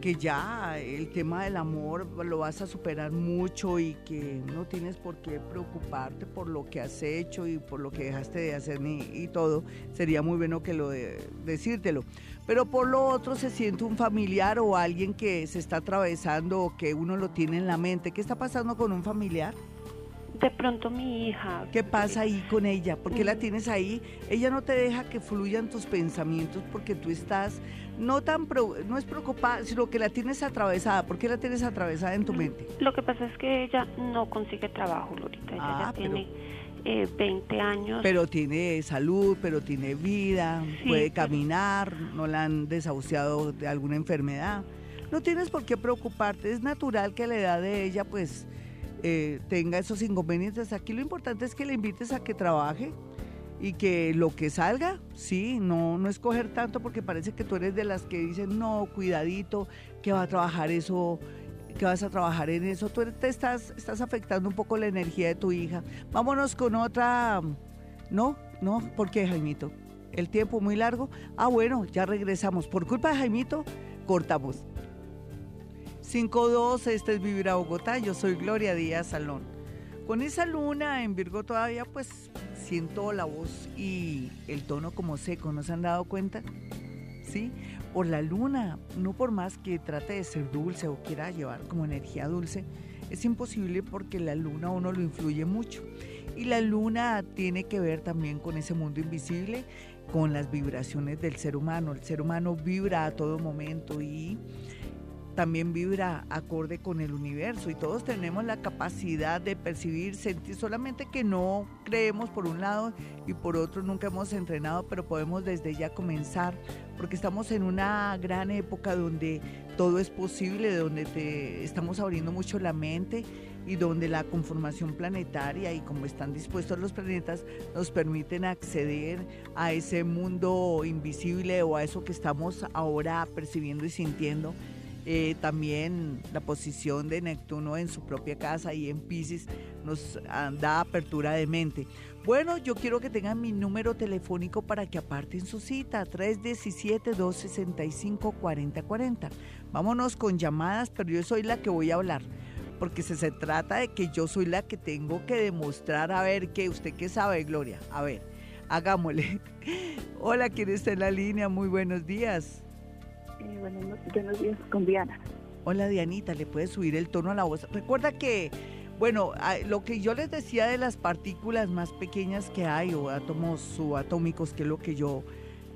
que ya el tema del amor lo vas a superar mucho y que no tienes por qué preocuparte por lo que has hecho y por lo que dejaste de hacer ni, y todo. Sería muy bueno que lo de, decírtelo. Pero por lo otro se siente un familiar o alguien que se está atravesando o que uno lo tiene en la mente. ¿Qué está pasando con un familiar? De pronto mi hija. ¿Qué pasa ahí con ella? ¿Por qué la tienes ahí? Ella no te deja que fluyan tus pensamientos porque tú estás no tan pro- no es preocupada, sino que la tienes atravesada. ¿Por qué la tienes atravesada en tu mente? Lo que pasa es que ella no consigue trabajo, Glorita. Ella Ah, ya pero- tiene eh, 20 años. Pero tiene salud, pero tiene vida, Sí, puede pero- caminar, no la han desahuciado de alguna enfermedad. No tienes por qué preocuparte, es natural que a la edad de ella pues eh, tenga esos inconvenientes. Aquí lo importante es que le invites a que trabaje y que lo que salga, sí, no, no escoger tanto porque parece que tú eres de las que dicen, no, cuidadito, que va a trabajar eso, que vas a trabajar en eso. Tú te estás, estás afectando un poco la energía de tu hija. Vámonos con otra... No, no, ¿por qué, Jaimito? El tiempo muy largo. Ah, bueno, ya regresamos. Por culpa de Jaimito, cortamos. 5-2, este es Vivir a Bogotá. Yo soy Gloria Díaz Salón. Con esa luna en Virgo todavía, pues siento la voz y el tono como seco. ¿No se han dado cuenta? ¿sí? Por la luna, no por más que trate de ser dulce o quiera llevar como energía dulce, es imposible porque la luna a uno lo influye mucho. Y la luna tiene que ver también con ese mundo invisible, con las vibraciones del ser humano. El ser humano vibra a todo momento y también vibra acorde con el universo y todos tenemos la capacidad de percibir, sentir, solamente que no creemos por un lado y por otro nunca hemos entrenado, pero podemos desde ya comenzar, porque estamos en una gran época donde todo es posible, donde te, estamos abriendo mucho la mente y donde la conformación planetaria y como están dispuestos los planetas nos permiten acceder a ese mundo invisible o a eso que estamos ahora percibiendo y sintiendo. Eh, también la posición de Neptuno en su propia casa y en Pisces nos da apertura de mente. Bueno, yo quiero que tengan mi número telefónico para que aparten su cita, 317-265-4040. Vámonos con llamadas, pero yo soy la que voy a hablar porque se, se trata de que yo soy la que tengo que demostrar, a ver, que usted qué sabe, Gloria, a ver, hagámosle. Hola, ¿quién está en la línea? Muy buenos días. Eh, bueno, buenos días con Diana. Hola, Dianita, ¿le puedes subir el tono a la voz? Recuerda que, bueno, lo que yo les decía de las partículas más pequeñas que hay o átomos subatómicos, que es lo que yo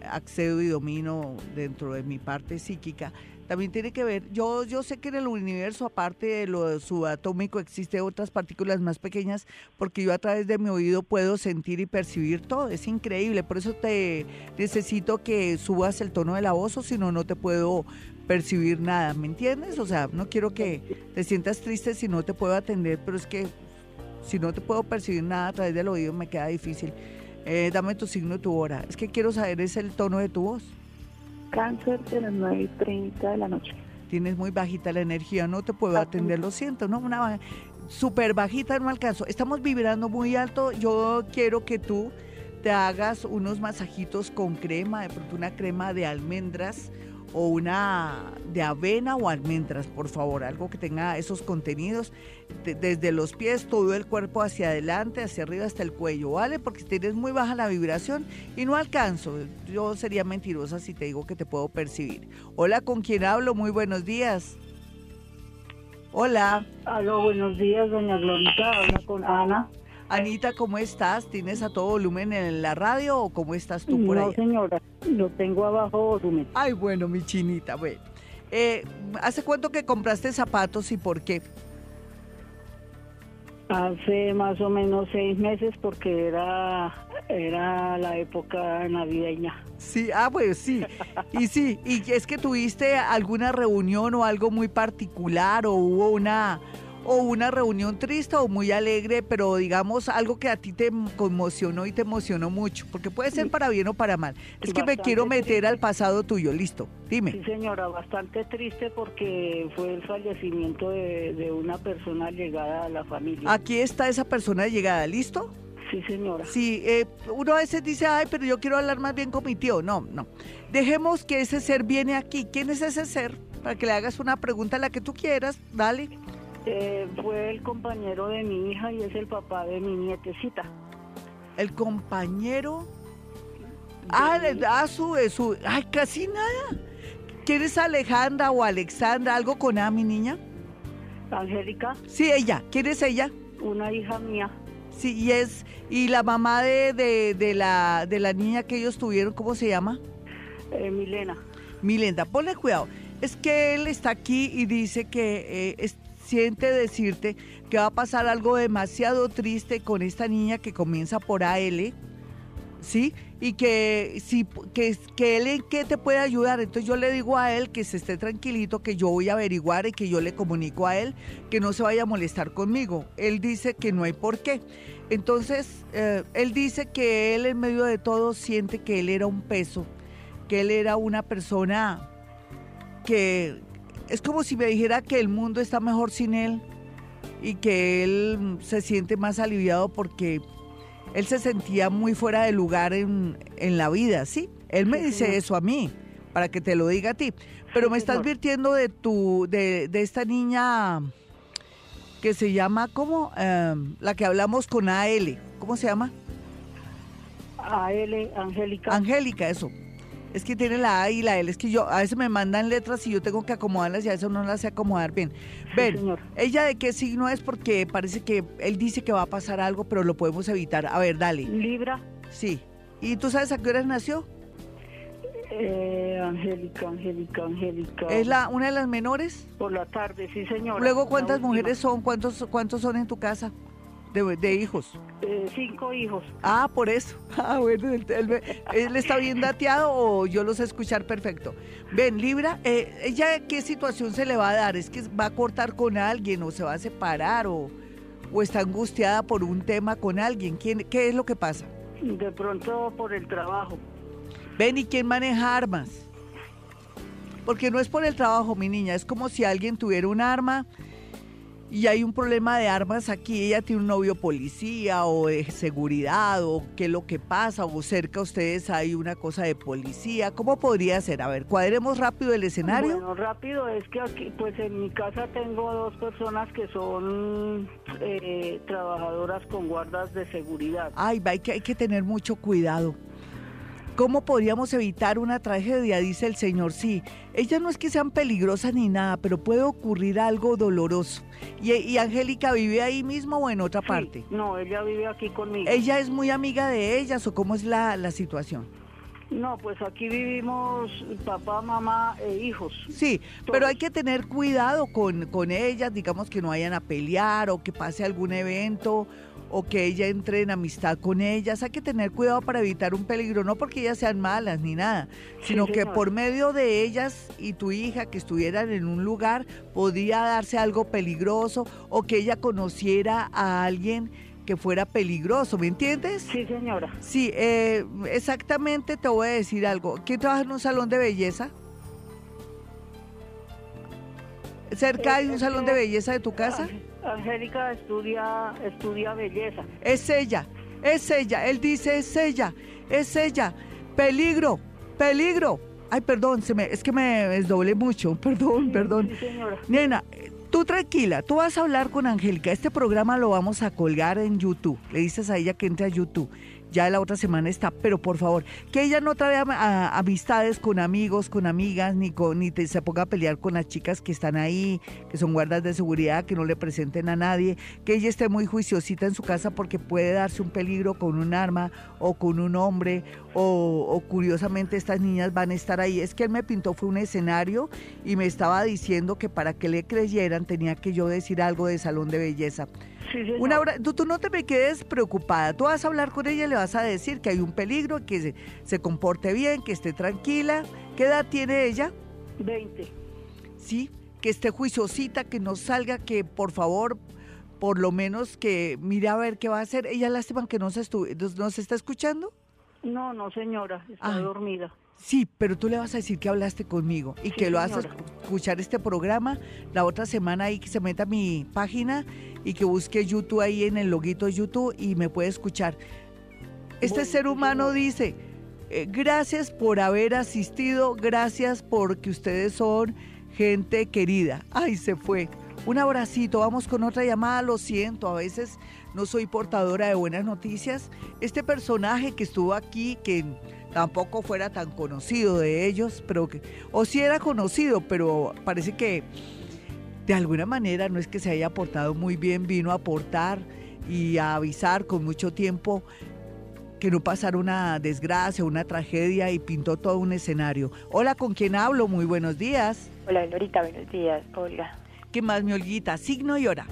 accedo y domino dentro de mi parte psíquica, también tiene que ver, yo, yo sé que en el universo, aparte de lo subatómico, existen otras partículas más pequeñas, porque yo a través de mi oído puedo sentir y percibir todo, es increíble, por eso te necesito que subas el tono de la voz, o si no, no te puedo percibir nada, ¿me entiendes? O sea, no quiero que te sientas triste si no te puedo atender, pero es que si no te puedo percibir nada a través del oído me queda difícil. Eh, dame tu signo y tu hora. Es que quiero saber es el tono de tu voz. Cáncer de las 9 y 30 de la noche. Tienes muy bajita la energía, no te puedo atender, lo siento, ¿no? Una súper bajita no alcanzo. Estamos vibrando muy alto, yo quiero que tú te hagas unos masajitos con crema, de pronto una crema de almendras o una de avena o almendras, por favor, algo que tenga esos contenidos desde los pies, todo el cuerpo hacia adelante, hacia arriba hasta el cuello, ¿vale? Porque tienes muy baja la vibración y no alcanzo. Yo sería mentirosa si te digo que te puedo percibir. Hola, ¿con quién hablo? Muy buenos días. Hola. Aló, buenos días, doña Glorita. Habla con Ana. Anita, ¿cómo estás? ¿Tienes a todo volumen en la radio o cómo estás tú por ahí? No, señora, lo tengo a bajo volumen. Ay, bueno, mi chinita, bueno. Eh, ¿Hace cuánto que compraste zapatos y por qué? Hace más o menos seis meses porque era, era la época navideña. Sí, ah, pues sí. Y sí, y es que tuviste alguna reunión o algo muy particular o hubo una o una reunión triste o muy alegre, pero digamos algo que a ti te conmocionó y te emocionó mucho, porque puede ser para bien o para mal. Es que me quiero meter al pasado tuyo, listo, dime. Sí, señora, bastante triste porque fue el fallecimiento de, una persona llegada a la familia. Aquí está esa persona llegada, ¿listo? Sí, señora. Sí, eh, uno a veces dice, ay, pero yo quiero hablar más bien con mi tío. No, no. Dejemos que ese ser viene aquí. ¿Quién es ese ser? Para que le hagas una pregunta a la que tú quieras, dale. Eh, fue el compañero de mi hija y es el papá de mi nietecita. ¿El compañero? Ah, ah, su, su, ay, casi nada. ¿Quieres Alejandra o Alexandra? ¿Algo con A, mi niña? Angélica. Sí, ella. ¿Quién es ella? Una hija mía. Sí, y es, y la mamá de, de, la, de la niña que ellos tuvieron, ¿cómo se llama? Eh, Milena. Milena, ponle cuidado. Es que él está aquí y dice que eh, siente decirte que va a pasar algo demasiado triste con esta niña que comienza por AL, ¿sí? Y que, si, que, que él en qué te puede ayudar. Entonces yo le digo a él que se esté tranquilito, que yo voy a averiguar y que yo le comunico a él que no se vaya a molestar conmigo. Él dice que no hay por qué. Entonces, eh, él dice que él en medio de todo siente que él era un peso, que él era una persona que, es como si me dijera que el mundo está mejor sin él y que él se siente más aliviado porque él se sentía muy fuera de lugar en, la vida, ¿sí? Él me dice eso a mí, para que te lo diga a ti. Pero me estás advirtiendo de tu, de, esta niña que se llama, ¿cómo? Em, la que hablamos con AL, ¿cómo se llama? AL, Angélica. Angélica, eso. Es que tiene la A y la L. Es que yo, a veces me mandan letras y yo tengo que acomodarlas y a veces no las sé acomodar bien. Ven, señor. ¿ella de qué signo es? Porque parece que él dice que va a pasar algo, pero lo podemos evitar. A ver, dale. Libra, Sí. ¿Y tú sabes a qué hora nació? eh, Angélica, Angélica, Angélica. ¿Es la una de las menores? Por la tarde, sí, señora. Luego, ¿cuántas mujeres son? ¿Cuántos, cuántos son en tu casa? De, de hijos. Eh, cinco hijos. Ah, por eso. Ah, bueno, él, él me- él está bien dateado o yo lo sé escuchar perfecto. Ven, Libra, eh, ¿ella qué situación se le va a dar? ¿Es que va a cortar con alguien o se va a separar o, o está angustiada por un tema con alguien? ¿Quién, ¿Qué es lo que pasa? De pronto por el trabajo. Ven, ¿y quién maneja armas? Porque no es por el trabajo, mi niña, es como si alguien tuviera un arma y hay un problema de armas aquí, ella tiene un novio policía o de seguridad o qué es lo que pasa o cerca a ustedes hay una cosa de policía, ¿cómo podría ser? A ver, cuadremos rápido el escenario. Bueno, rápido, es que aquí, pues en mi casa tengo dos personas que son eh, trabajadoras con guardas de seguridad. Ay, va, hay que, hay que tener mucho cuidado. ¿Cómo podríamos evitar una tragedia? Dice el Señor. Sí, ellas no es que sean peligrosas ni nada, pero puede ocurrir algo doloroso. ¿Y, y Angélica vive ahí mismo o en otra Sí, parte? No, ella vive aquí conmigo. ¿Ella es muy amiga de ellas o cómo es la, la situación? No, pues aquí vivimos papá, mamá e hijos. Sí, pero hay que tener cuidado con, con ellas, digamos que no vayan a pelear o que pase algún evento o que ella entre en amistad con ellas. Hay que tener cuidado para evitar un peligro, no porque ellas sean malas ni nada, sino que por medio de ellas y tu hija que estuvieran en un lugar podía darse algo peligroso o que ella conociera a alguien que fuera peligroso, ¿me entiendes? Sí, señora. Sí, eh, exactamente te voy a decir algo. ¿Quién trabaja en un salón de belleza? ¿Cerca hay un salón de belleza de tu casa? Angélica estudia, estudia belleza. Es ella, es ella. Él dice es ella, es ella. Peligro, peligro. Ay, perdón, se me, es que me desdoblé mucho. Perdón, perdón. Sí, señora. Nena, tú tranquila, tú vas a hablar con Angélica. Este programa lo vamos a colgar en YouTube. Le dices a ella que entre a YouTube. Ya la otra semana está, pero por favor, que ella no trae amistades con amigos, con amigas, ni, con, ni se ponga a pelear con las chicas que están ahí, que son guardas de seguridad, que no le presenten a nadie, que ella esté muy juiciosita en su casa porque puede darse un peligro con un arma o con un hombre, o, o curiosamente estas niñas van a estar ahí. Es que él me pintó, fue un escenario y me estaba diciendo que para que le creyeran tenía que yo decir algo de salón de belleza. Sí. Una hora, tú, tú no te me quedes preocupada, tú vas a hablar con ella y le vas a decir que hay un peligro, que se, se comporte bien, que esté tranquila. ¿Qué edad tiene ella? 20. Sí, que esté juiciosita, que no salga, que por favor, por lo menos que mire a ver qué va a hacer. Ella lástima que no se, estu- no se está escuchando. No, no, señora, está Ay. dormida. Sí, pero tú le vas a decir que hablaste conmigo y Sí, que lo señora. escuchar este programa la otra semana ahí que se meta a mi página y que busque YouTube ahí en el loguito de YouTube y me puede escuchar. Este ser humano dice, eh, gracias por haber asistido, gracias porque ustedes son gente querida. Ay, se fue. Un abracito, vamos con otra llamada, lo siento, a veces no soy portadora de buenas noticias. Este personaje que estuvo aquí, que tampoco fuera tan conocido de ellos, pero que, o sí era conocido, pero parece que de alguna manera no es que se haya portado muy bien, vino a aportar y a avisar con mucho tiempo que no pasara una desgracia, una tragedia y pintó todo un escenario. Hola, ¿con quién hablo? Muy buenos días. Hola, Lorita, buenos días, Olga. ¿Qué más, mi Olguita? Signo y hora.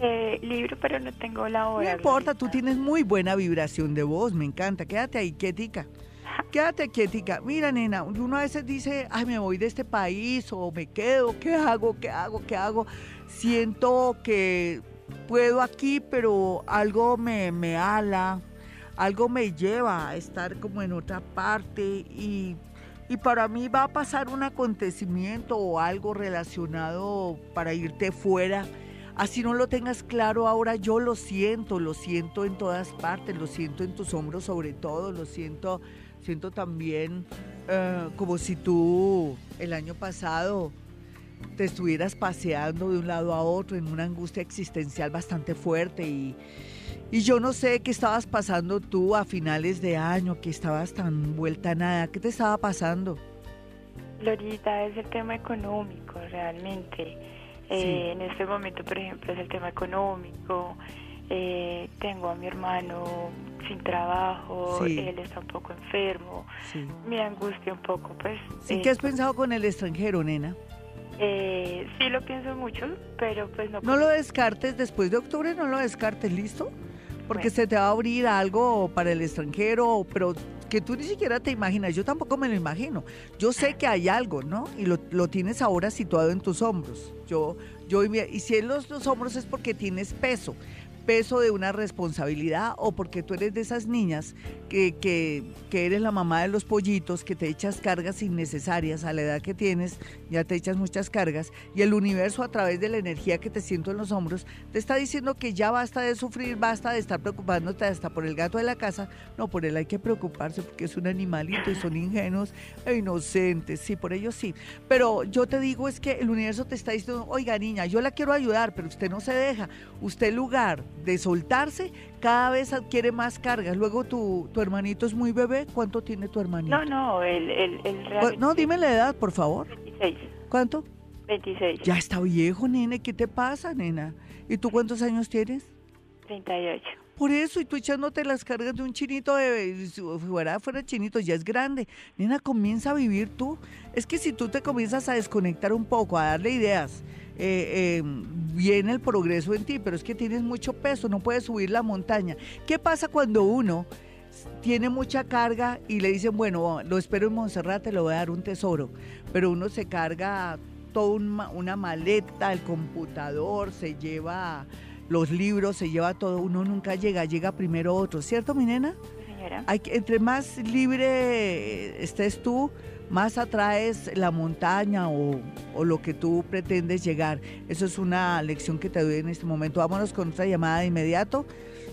Eh, libro, pero no tengo la hora. No importa, tú tienes muy buena vibración de voz, me encanta. Quédate ahí, quietica. Quédate quietica. Mira, nena, uno a veces dice, ay, me voy de este país o me quedo, ¿qué hago? ¿Qué hago? ¿Qué hago? Siento que puedo aquí, pero algo me, me ala, algo me lleva a estar como en otra parte y, y para mí va a pasar un acontecimiento o algo relacionado para irte fuera. Así no lo tengas claro ahora, yo lo siento, lo siento en todas partes, lo siento en tus hombros sobre todo, lo siento, siento también eh, como si tú el año pasado te estuvieras paseando de un lado a otro en una angustia existencial bastante fuerte y, Y yo no sé qué estabas pasando tú a finales de año, que estabas tan vuelta a nada. ¿Qué te estaba pasando? Lorita, es el tema económico realmente. Eh, en este momento, por ejemplo, es el tema económico. Eh, tengo a mi hermano sin trabajo, Sí. él está un poco enfermo, Sí. me angustia un poco, pues. ¿Y eh, qué has pensado con el extranjero, nena? eh, sí lo pienso mucho, pero pues no. No lo descartes después de octubre, no lo descartes, ¿listo? Porque Bueno. se te va a abrir algo para el extranjero, pero que tú ni siquiera te imaginas, yo tampoco me lo imagino. Yo sé que hay algo, ¿no? Y lo, lo tienes ahora situado en tus hombros. Yo, yo, y si en los, los hombros es porque tienes peso, peso de una responsabilidad o porque tú eres de esas niñas que, que, que eres la mamá de los pollitos, que te echas cargas innecesarias a la edad que tienes, ya te echas muchas cargas y el universo a través de la energía que te siento en los hombros te está diciendo que ya basta de sufrir, basta de estar preocupándote hasta por el gato de la casa, no, por él hay que preocuparse porque es un animalito y son ingenuos e inocentes, sí, por ellos sí, pero yo te digo es que el universo te está diciendo, oiga niña, yo la quiero ayudar, pero usted no se deja, usted lugar de soltarse, cada vez adquiere más cargas, luego tu, tu hermanito es muy bebé, ¿cuánto tiene tu hermanito? No, no, el, el, el Cu- realmente No, dime la edad, por favor. 26, ¿Cuánto? 26, Ya está viejo, nene. ¿Qué te pasa, nena? ¿Y tú cuántos años tienes? 38. Por eso, y tú echándote las cargas de un chinito, de, fuera, fuera chinito, ya es grande. Nena, comienza a vivir tú. Es que si tú te comienzas a desconectar un poco, a darle ideas, eh, eh, viene el progreso en ti, pero es que tienes mucho peso, no puedes subir la montaña. ¿Qué pasa cuando uno tiene mucha carga y le dicen, bueno, lo espero en Montserrat, te lo voy a dar un tesoro, pero uno se carga toda una, maleta, el computador, se lleva los libros, se lleva todo, uno nunca llega, llega primero otro, ¿cierto, mi nena? Señora. Hay que- entre más libre estés tú, más atraes la montaña o, o lo que tú pretendes llegar. Eso es una lección que te doy en este momento. Vámonos con otra llamada de inmediato.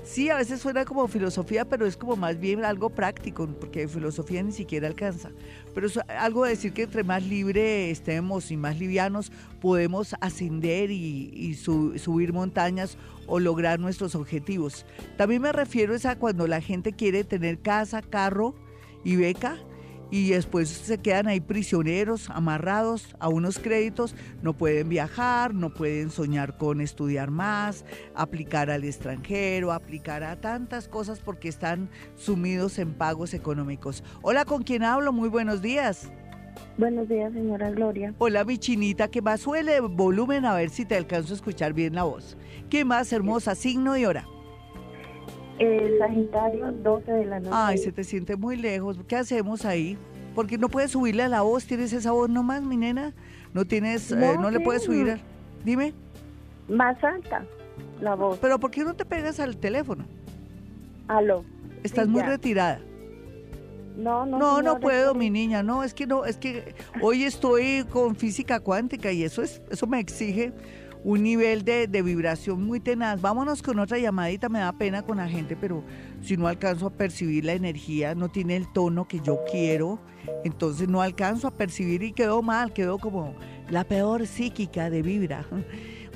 Sí, a veces suena como filosofía, pero es como más bien algo práctico, porque filosofía ni siquiera alcanza. Pero es algo de decir que entre más libre estemos y más livianos, podemos ascender y, y su- subir montañas o lograr nuestros objetivos. También me refiero es a cuando la gente quiere tener casa, carro y beca y después se quedan ahí prisioneros, amarrados a unos créditos, no pueden viajar, no pueden soñar con estudiar más, aplicar al extranjero, aplicar a tantas cosas porque están sumidos en pagos económicos. Hola, ¿con quién hablo? Muy buenos días. Buenos días, señora Gloria. Hola, mi chinita, que más suele volumen a ver si te alcanzo a escuchar bien la voz. ¿Qué más hermosa? Signo y hora. Eh, Sagitario, 12 de la noche. Ay, se te siente muy lejos. ¿Qué hacemos ahí? Porque no puedes subirle a la voz. ¿Tienes esa voz nomás, mi nena? No tienes, eh, No, le puedes subir. Dime. Más alta la voz. Pero ¿por qué no te pegas al teléfono? Aló. Estás Sí, muy ya. retirada. No, no. No, no puedo, mi niña. No, es que no, es que hoy estoy con física cuántica y eso es, eso me exige un nivel de, de vibración muy tenaz. Vámonos con otra llamadita. Me da pena con la gente, pero si no alcanzo a percibir la energía, no tiene el tono que yo quiero, entonces no alcanzo a percibir y quedó mal, quedó como la peor psíquica de vibra.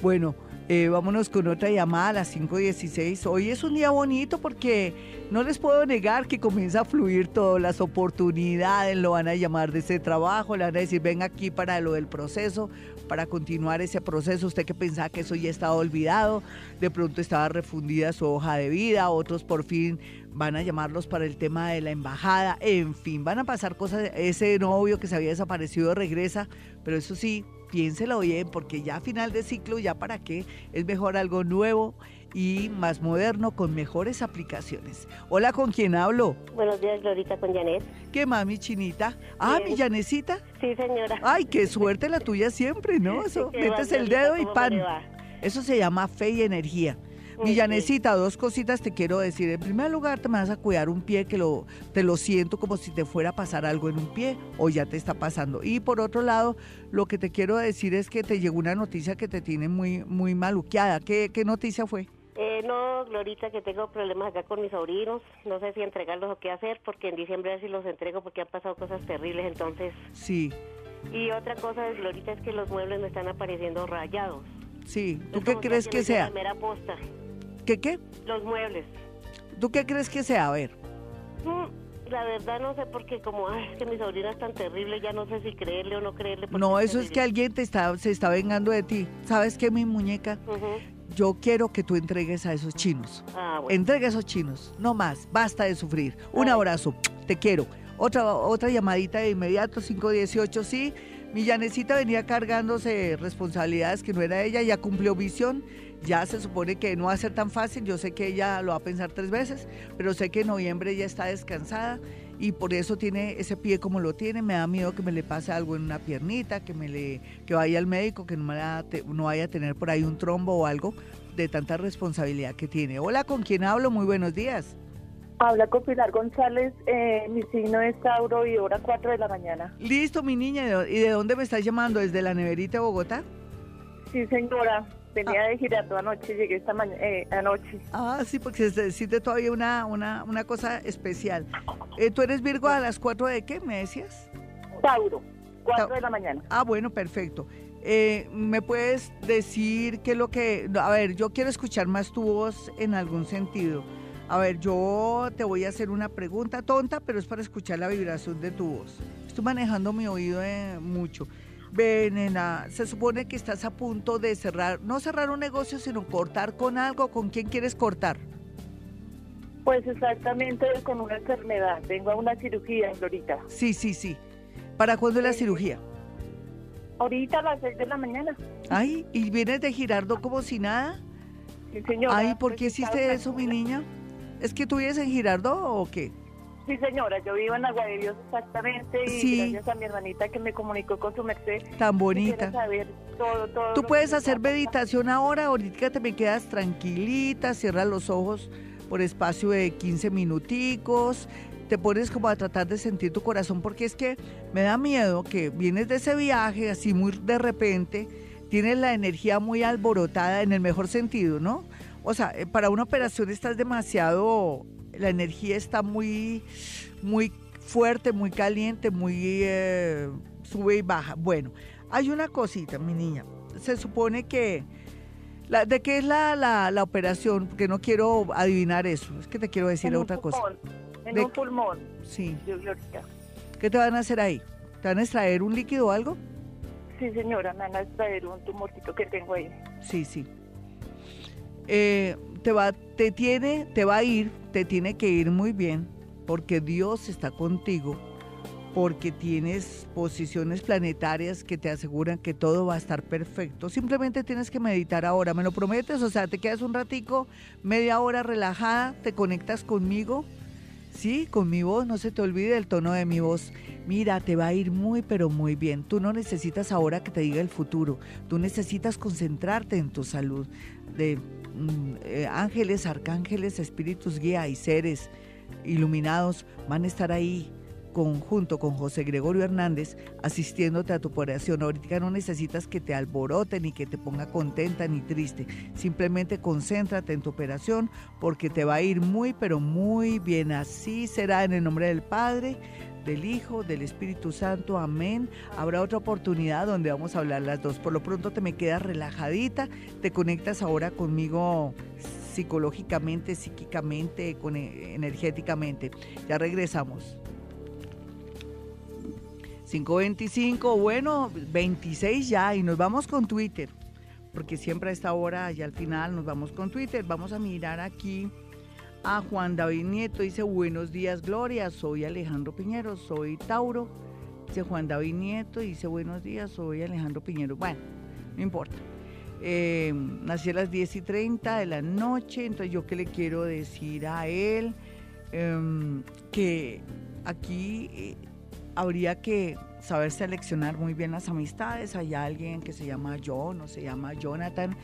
Bueno, eh, vámonos con otra llamada a las 5.16. Hoy es un día bonito porque no les puedo negar que comienza a fluir todo, las oportunidades, lo van a llamar de ese trabajo, le van a decir, ven aquí para lo del proceso, para continuar ese proceso. Usted que pensaba que eso ya estaba olvidado, de pronto estaba refundida su hoja de vida, otros por fin van a llamarlos para el tema de la embajada, en fin, van a pasar cosas, ese novio que se había desaparecido regresa, pero eso sí, piénselo bien, porque ya a final de ciclo, ya para qué, es mejor algo nuevo y más moderno con mejores aplicaciones. Hola, ¿con quién hablo? Buenos días, Glorita, con Janet. ¿Qué mami chinita? Ah, Bien. mi Janecita. Sí, señora. Ay, qué suerte la tuya siempre, ¿no? Eso, ¿Qué metes más, el dedo y ¿Cómo me pan. va? Eso se llama fe y energía. Janecita, dos cositas te quiero decir. En primer lugar, te me vas a cuidar un pie que lo, te lo siento como si te fuera a pasar algo en un pie o ya te está pasando. Y por otro lado, lo que te quiero decir es que te llegó una noticia que te tiene muy, muy maluqueada. ¿Qué, qué noticia fue? Eh, no, Glorita, que tengo problemas acá con mis sobrinos. No sé si entregarlos o qué hacer, porque en diciembre a ver si los entrego porque han pasado cosas terribles, entonces. Sí, Y otra cosa Glorita es que los muebles me están apareciendo rayados. sí. ¿Tú Es qué crees que sea? la mera posta. ¿Qué qué? Los muebles. ¿Tú qué crees que sea? A ver. Mm, La verdad no sé porque como ay, es que mi sobrina es tan terrible, ya no sé si creerle o no creerle. No, eso es que alguien te está, se está vengando de ti. ¿Sabes qué, mi muñeca? Ujú. Yo quiero que tú entregues a esos chinos. Ah, bueno. Entrega a esos chinos. No más. Basta de sufrir. Un abrazo. Te quiero. Otra, otra llamadita de inmediato, 518, sí. Mi llanecita venía cargándose responsabilidades que no era ella, ya cumplió visión, ya se supone que no va a ser tan fácil, yo sé que ella lo va a pensar tres veces, pero sé que en noviembre ya está descansada y por eso tiene ese pie como lo tiene, me da miedo que me le pase algo en una piernita, que me le que vaya al médico, que no, me la no vaya a tener por ahí un trombo o algo de tanta responsabilidad que tiene. Hola, ¿con quién hablo? Muy buenos días. Habla con Pilar González, eh, mi signo es Tauro y hora 4 de la mañana. Listo, mi niña, ¿y de- ¿y de dónde me estás llamando? ¿Desde la neverita de Bogotá? Sí, señora, venía de Girardot anoche, llegué esta mañana, anoche. Ah, sí, porque se decide todavía una, una, una cosa especial. Eh, ¿Tú eres Virgo a las 4 de qué, me decías? Tauro, 4 Ta- de la mañana. Ah, bueno, perfecto. Eh, ¿Me puedes decir qué es lo que... A ver, yo quiero escuchar más tu voz en algún sentido. A ver, yo te voy a hacer una pregunta tonta, pero es para escuchar la vibración de tu voz. Estoy manejando mi oído eh, mucho. Ve, nena, se supone que estás a punto de cerrar, no cerrar un negocio, sino cortar con algo. ¿Con quién quieres cortar? Pues exactamente con una enfermedad. Vengo a una cirugía, Florita. Sí, sí, sí. ¿Para cuándo es la cirugía? Ahorita a las 6 de la mañana. Ay, ¿y vienes de Girardo como si nada? Sí, señora. Ay, ¿por qué Pues, hiciste estaba eso, mi niña? ¿Es que tú vives en Girardo o qué? Sí, señora, yo vivo en Agua de Dios exactamente y Sí. gracias a mi hermanita que me comunicó con su merced. Tan bonita. saber todo, todo Tú puedes hacer meditación ahora, ahorita te me quedas tranquilita, cierras los ojos por espacio de 15 minuticos, te pones como a tratar de sentir tu corazón, porque es que me da miedo que vienes de ese viaje así muy de repente, tienes la energía muy alborotada en el mejor sentido, ¿no? O sea, eh, para una operación estás demasiado, la energía está muy, muy fuerte, muy caliente, muy eh, sube y baja. Bueno, hay una cosita, mi niña. Se supone que... La, ¿De qué es la, la, la operación? Porque no quiero adivinar eso. Es que te quiero decir en otra cosa. pulmón, En De- un pulmón. Sí. ¿Qué te van a hacer ahí? ¿Te van a extraer un líquido o algo? Sí, señora, me van a extraer un tumorcito que tengo ahí. Sí, sí. Eh, te va, te tiene, te va a ir, te tiene que ir muy bien, porque Dios está contigo, porque tienes posiciones planetarias que te aseguran que todo va a estar perfecto. Simplemente tienes que meditar ahora, ¿me lo prometes? O sea, te quedas un ratico, media hora relajada, te conectas conmigo. Sí, con mi voz, no se te olvide el tono de mi voz. Mira, te va a ir muy, pero muy bien. Tú no necesitas ahora que te diga el futuro. Tú necesitas concentrarte en tu salud. De mm, eh, ángeles, arcángeles, espíritus guía y seres iluminados van a estar ahí conjunto con José Gregorio Hernández asistiéndote a tu operación. Ahorita no necesitas que te alborote ni que te ponga contenta ni triste. Simplemente concéntrate en tu operación porque te va a ir muy pero muy bien. Así será en el nombre del Padre, del Hijo, del Espíritu Santo. Amén. Habrá otra oportunidad donde vamos a hablar las dos. Por lo pronto te me quedas relajadita, te conectas ahora conmigo psicológicamente, psíquicamente, con, eh, energéticamente. Ya regresamos. 525, bueno, 26 ya y nos vamos con Twitter, porque siempre a esta hora y al final nos vamos con Twitter. Vamos a mirar aquí a Juan David Nieto, dice buenos días Gloria, soy Alejandro Piñero, soy Tauro. Dice Juan David Nieto, dice buenos días, soy Alejandro Piñero. Bueno, no importa. Eh, nací a las 10 y 30 de la noche, entonces yo qué le quiero decir a él, Em, que aquí eh, habría que saber seleccionar muy bien las amistades. Hay alguien que se llama John o se llama Jonathan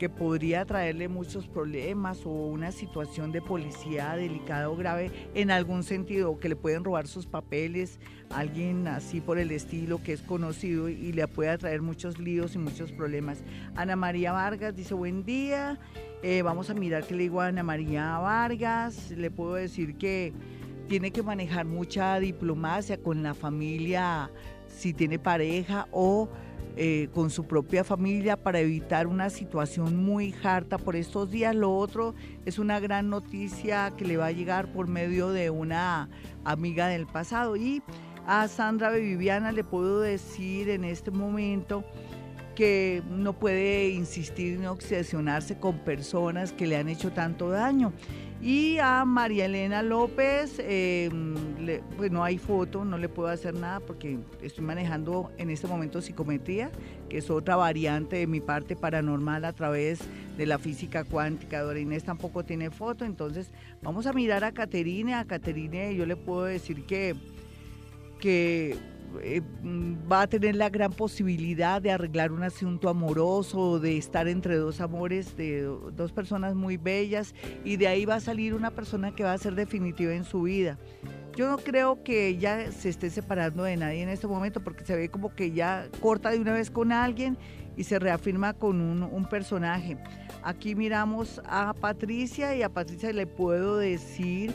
que podría traerle muchos problemas o una situación de policía delicada o grave en algún sentido, que le pueden robar sus papeles, alguien así por el estilo que es conocido y le pueda traer muchos líos y muchos problemas. Ana María Vargas dice buen día, eh, vamos a mirar qué le digo a Ana María Vargas, le puedo decir que tiene que manejar mucha diplomacia con la familia si tiene pareja o eh, con su propia familia para evitar una situación muy harta por estos días. Lo otro es una gran noticia que le va a llegar por medio de una amiga del pasado. Y a Sandra Viviana le puedo decir en este momento que no puede insistir ni obsesionarse con personas que le han hecho tanto daño. Y a María Elena López, em, pues no hay foto, no le puedo hacer nada porque estoy manejando en este momento psicometría, que es otra variante de mi parte paranormal a través de la física cuántica. Dora Inés tampoco tiene foto, entonces vamos a mirar a Caterine. A Caterine yo le puedo decir que, que eh, va a tener la gran posibilidad de arreglar un asunto amoroso, de estar entre dos amores, de dos personas muy bellas, y de ahí va a salir una persona que va a ser definitiva en su vida. Yo no creo que ella se esté separando de nadie en este momento porque se ve como que ya corta de una vez con alguien y se reafirma con un personaje. Aquí miramos a Patricia y a Patricia le puedo decir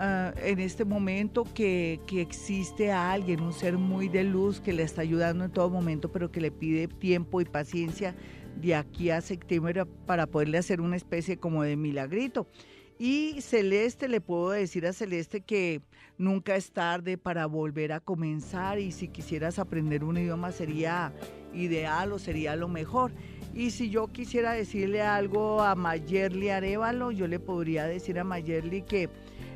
Ah, en este momento que, que, existe alguien, un ser muy de luz que le está ayudando en todo momento, pero que le pide tiempo y paciencia de aquí a septiembre para poderle hacer una especie como de milagrito. Y Celeste, le puedo decir a Celeste que nunca es tarde para volver a comenzar y si quisieras aprender un idioma sería ideal o sería lo mejor. Y si yo quisiera decirle algo a Mayerly Arevalo, yo le podría decir a Mayerly que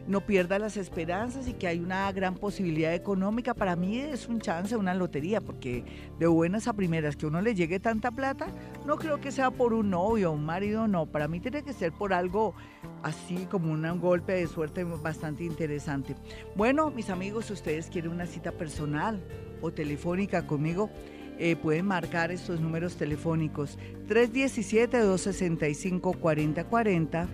no pierda las esperanzas y que hay una gran posibilidad económica. Para mí es un chance, una lotería, porque de buenas a primeras que uno le llegue tanta plata, no creo que sea por un novio un marido, no. Para mí tiene que ser por algo así como un golpe de suerte bastante interesante. Bueno, mis amigos, si ustedes quieren una cita personal o telefónica conmigo, eh, pueden marcar estos números telefónicos 317-265-4040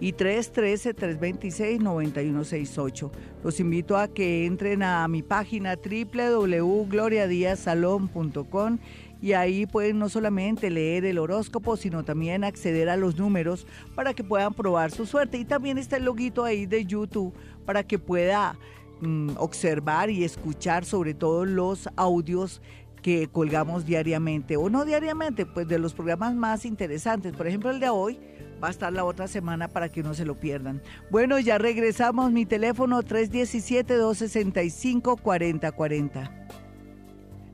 y 313-326-9168. Los invito a que entren a mi página www.gloriadiasalón.com y ahí pueden no solamente leer el horóscopo, sino también acceder a los números para que puedan probar su suerte. Y también está el loguito ahí de YouTube para que pueda mm, observar y escuchar sobre todo los audios que colgamos diariamente o no diariamente, pues de los programas más interesantes. Por ejemplo, el de hoy va a estar la otra semana para que no se lo pierdan. Bueno, ya regresamos. Mi teléfono 317-265-4040.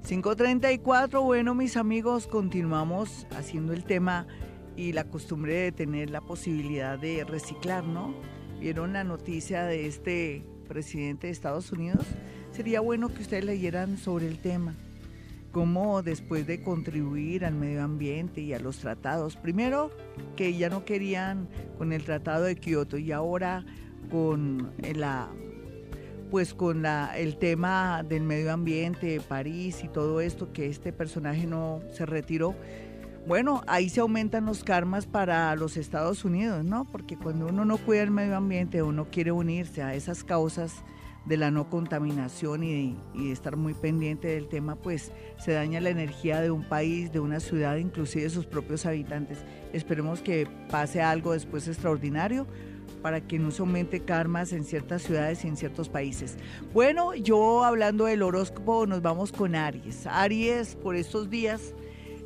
534, bueno mis amigos, continuamos haciendo el tema y la costumbre de tener la posibilidad de reciclar, ¿no? ¿Vieron la noticia de este presidente de Estados Unidos? Sería bueno que ustedes leyeran sobre el tema cómo después de contribuir al medio ambiente y a los tratados, primero que ya no querían con el tratado de Kioto y ahora con la pues con la, el tema del medio ambiente, París y todo esto, que este personaje no se retiró, bueno, ahí se aumentan los karmas para los Estados Unidos, ¿no? Porque cuando uno no cuida el medio ambiente, uno quiere unirse a esas causas de la no contaminación y, de estar muy pendiente del tema, pues se daña la energía de un país, de una ciudad, inclusive de sus propios habitantes. Esperemos que pase algo después extraordinario para que no se aumente karmas en ciertas ciudades y en ciertos países. Bueno, yo hablando del horóscopo, nos vamos con Aries. Aries por estos días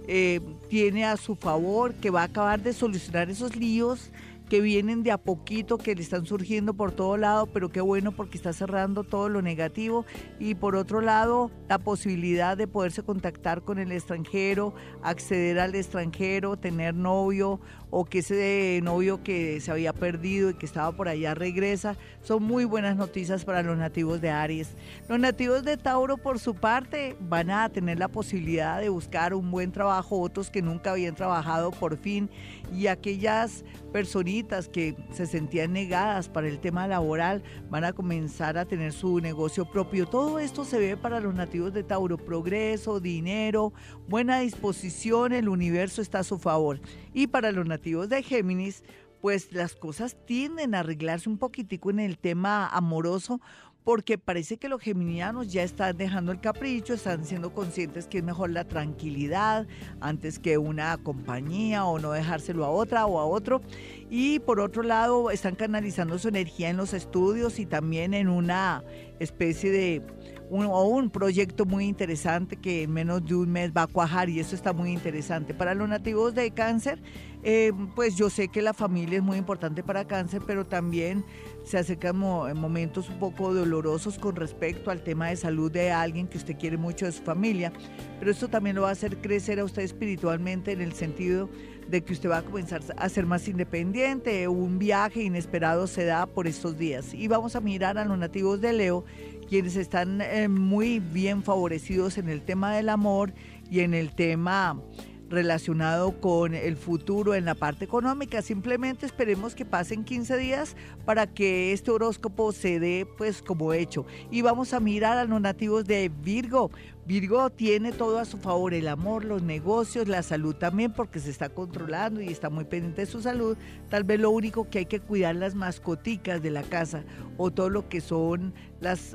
eh, tiene a su favor que va a acabar de solucionar esos líos que vienen de a poquito, que le están surgiendo por todo lado, pero qué bueno porque está cerrando todo lo negativo. Y por otro lado, la posibilidad de poderse contactar con el extranjero, acceder al extranjero, tener novio o que ese novio que se había perdido y que estaba por allá regresa, son muy buenas noticias para los nativos de Aries. Los nativos de Tauro, por su parte, van a tener la posibilidad de buscar un buen trabajo, otros que nunca habían trabajado por fin, y aquellas personitas que se sentían negadas para el tema laboral van a comenzar a tener su negocio propio. Todo esto se ve para los nativos de Tauro, progreso, dinero, buena disposición, el universo está a su favor. Y para los nativos de Géminis, pues las cosas tienden a arreglarse un poquitico en el tema amoroso porque parece que los geminianos ya están dejando el capricho, están siendo conscientes que es mejor la tranquilidad antes que una compañía o no dejárselo a otra o a otro. Y por otro lado, están canalizando su energía en los estudios y también en una especie de un, o un proyecto muy interesante que en menos de un mes va a cuajar y eso está muy interesante. Para los nativos de cáncer, eh, pues yo sé que la familia es muy importante para cáncer, pero también se acercan momentos un poco dolorosos con respecto al tema de salud de alguien que usted quiere mucho de su familia, pero esto también lo va a hacer crecer a usted espiritualmente en el sentido de que usted va a comenzar a ser más independiente, un viaje inesperado se da por estos días. Y vamos a mirar a los nativos de Leo quienes están eh, muy bien favorecidos en el tema del amor y en el tema relacionado con el futuro en la parte económica. Simplemente esperemos que pasen 15 días para que este horóscopo se dé pues como hecho. Y vamos a mirar a los nativos de Virgo. Virgo tiene todo a su favor, el amor, los negocios, la salud también, porque se está controlando y está muy pendiente de su salud. Tal vez lo único que hay que cuidar las mascoticas de la casa o todo lo que son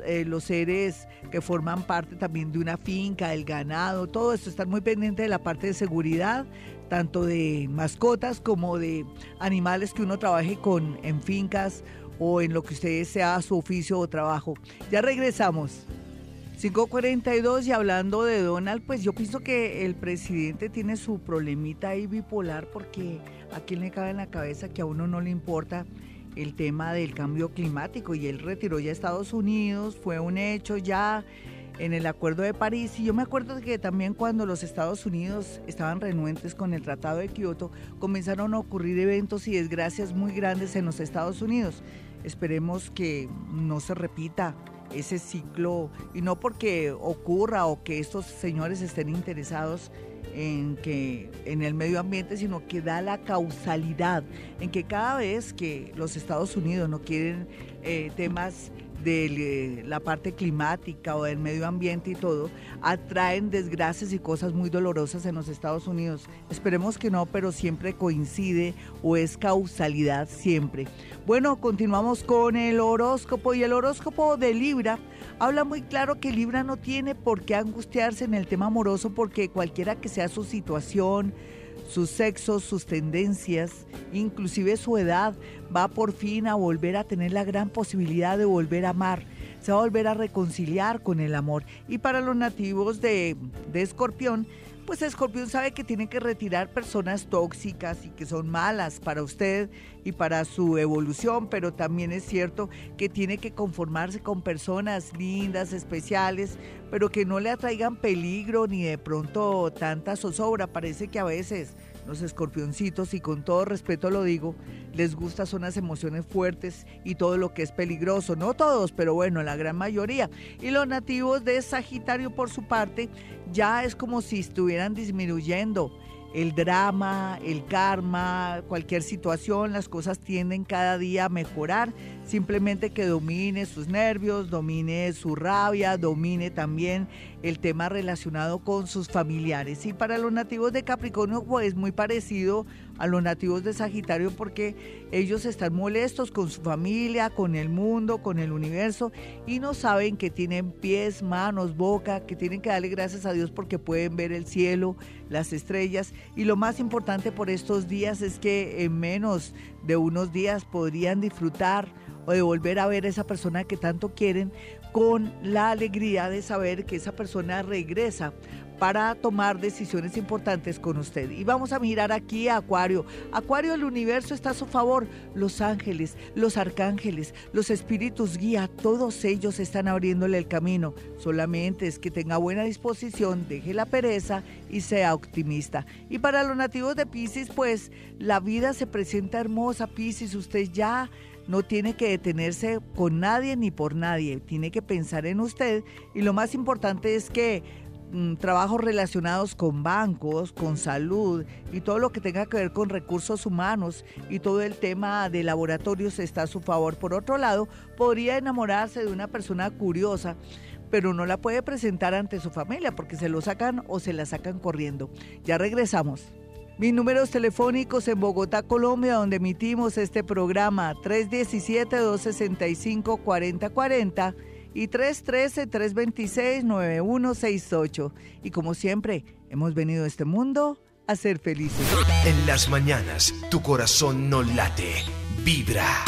eh, los seres que forman parte también de una finca, el ganado, todo esto, estar muy pendiente de la parte de seguridad, tanto de mascotas como de animales que uno trabaje con en fincas o en lo que usted sea su oficio o trabajo. Ya regresamos. 542 y hablando de Donald, pues yo pienso que el presidente tiene su problemita ahí bipolar porque a quién le cabe en la cabeza que a uno no le importa el tema del cambio climático y él retiró ya a Estados Unidos, fue un hecho ya en el Acuerdo de París y yo me acuerdo que también cuando los Estados Unidos estaban renuentes con el Tratado de Kioto comenzaron a ocurrir eventos y desgracias muy grandes en los Estados Unidos. Esperemos que no se repita ese ciclo y no porque ocurra o que estos señores estén interesados en que en el medio ambiente, sino que da la causalidad en que cada vez que los Estados Unidos no quieren eh, temas de la parte climática o del medio ambiente y todo, atraen desgracias y cosas muy dolorosas en los Estados Unidos. Esperemos que no, pero siempre coincide o es causalidad siempre. Bueno, continuamos con el horóscopo y el horóscopo de Libra habla muy claro que Libra no tiene por qué angustiarse en el tema amoroso porque cualquiera que sea su situación, sus sexos, sus tendencias, inclusive su edad, va por fin a volver a tener la gran posibilidad de volver a amar. Se va a volver a reconciliar con el amor. Y para los nativos de, de Escorpión, pues Escorpión sabe que tiene que retirar personas tóxicas y que son malas para usted y para su evolución, pero también es cierto que tiene que conformarse con personas lindas, especiales, pero que no le atraigan peligro ni de pronto tanta zozobra. Parece que a veces los escorpioncitos, y con todo respeto lo digo, les gusta son las emociones fuertes y todo lo que es peligroso. No todos, pero bueno, la gran mayoría. Y los nativos de Sagitario, por su parte, ya es como si estuvieran disminuyendo el drama, el karma, cualquier situación, las cosas tienden cada día a mejorar. Simplemente que domine sus nervios, domine su rabia, domine también el tema relacionado con sus familiares. Y para los nativos de Capricornio, pues muy parecido a los nativos de Sagitario porque ellos están molestos con su familia, con el mundo, con el universo y no saben que tienen pies, manos, boca, que tienen que darle gracias a Dios porque pueden ver el cielo, las estrellas y lo más importante por estos días es que en menos de unos días podrían disfrutar o de volver a ver a esa persona que tanto quieren con la alegría de saber que esa persona regresa para tomar decisiones importantes con usted. Y vamos a mirar aquí a Acuario. Acuario, el universo está a su favor. Los ángeles, los arcángeles, los espíritus guía, todos ellos están abriéndole el camino. Solamente es que tenga buena disposición, deje la pereza y sea optimista. Y para los nativos de Pisces, pues la vida se presenta hermosa, Pisces. Usted ya no tiene que detenerse con nadie ni por nadie, tiene que pensar en usted y lo más importante es que mm, trabajos relacionados con bancos, con salud y todo lo que tenga que ver con recursos humanos y todo el tema de laboratorios está a su favor. Por otro lado, podría enamorarse de una persona curiosa pero no la puede presentar ante su familia porque se lo sacan o se la sacan corriendo. Ya regresamos. Mis números telefónicos en Bogotá, Colombia, donde emitimos este programa 317-265-4040 y 313-326-9168. Y como siempre, hemos venido a este mundo a ser felices. En las mañanas, tu corazón no late, vibra.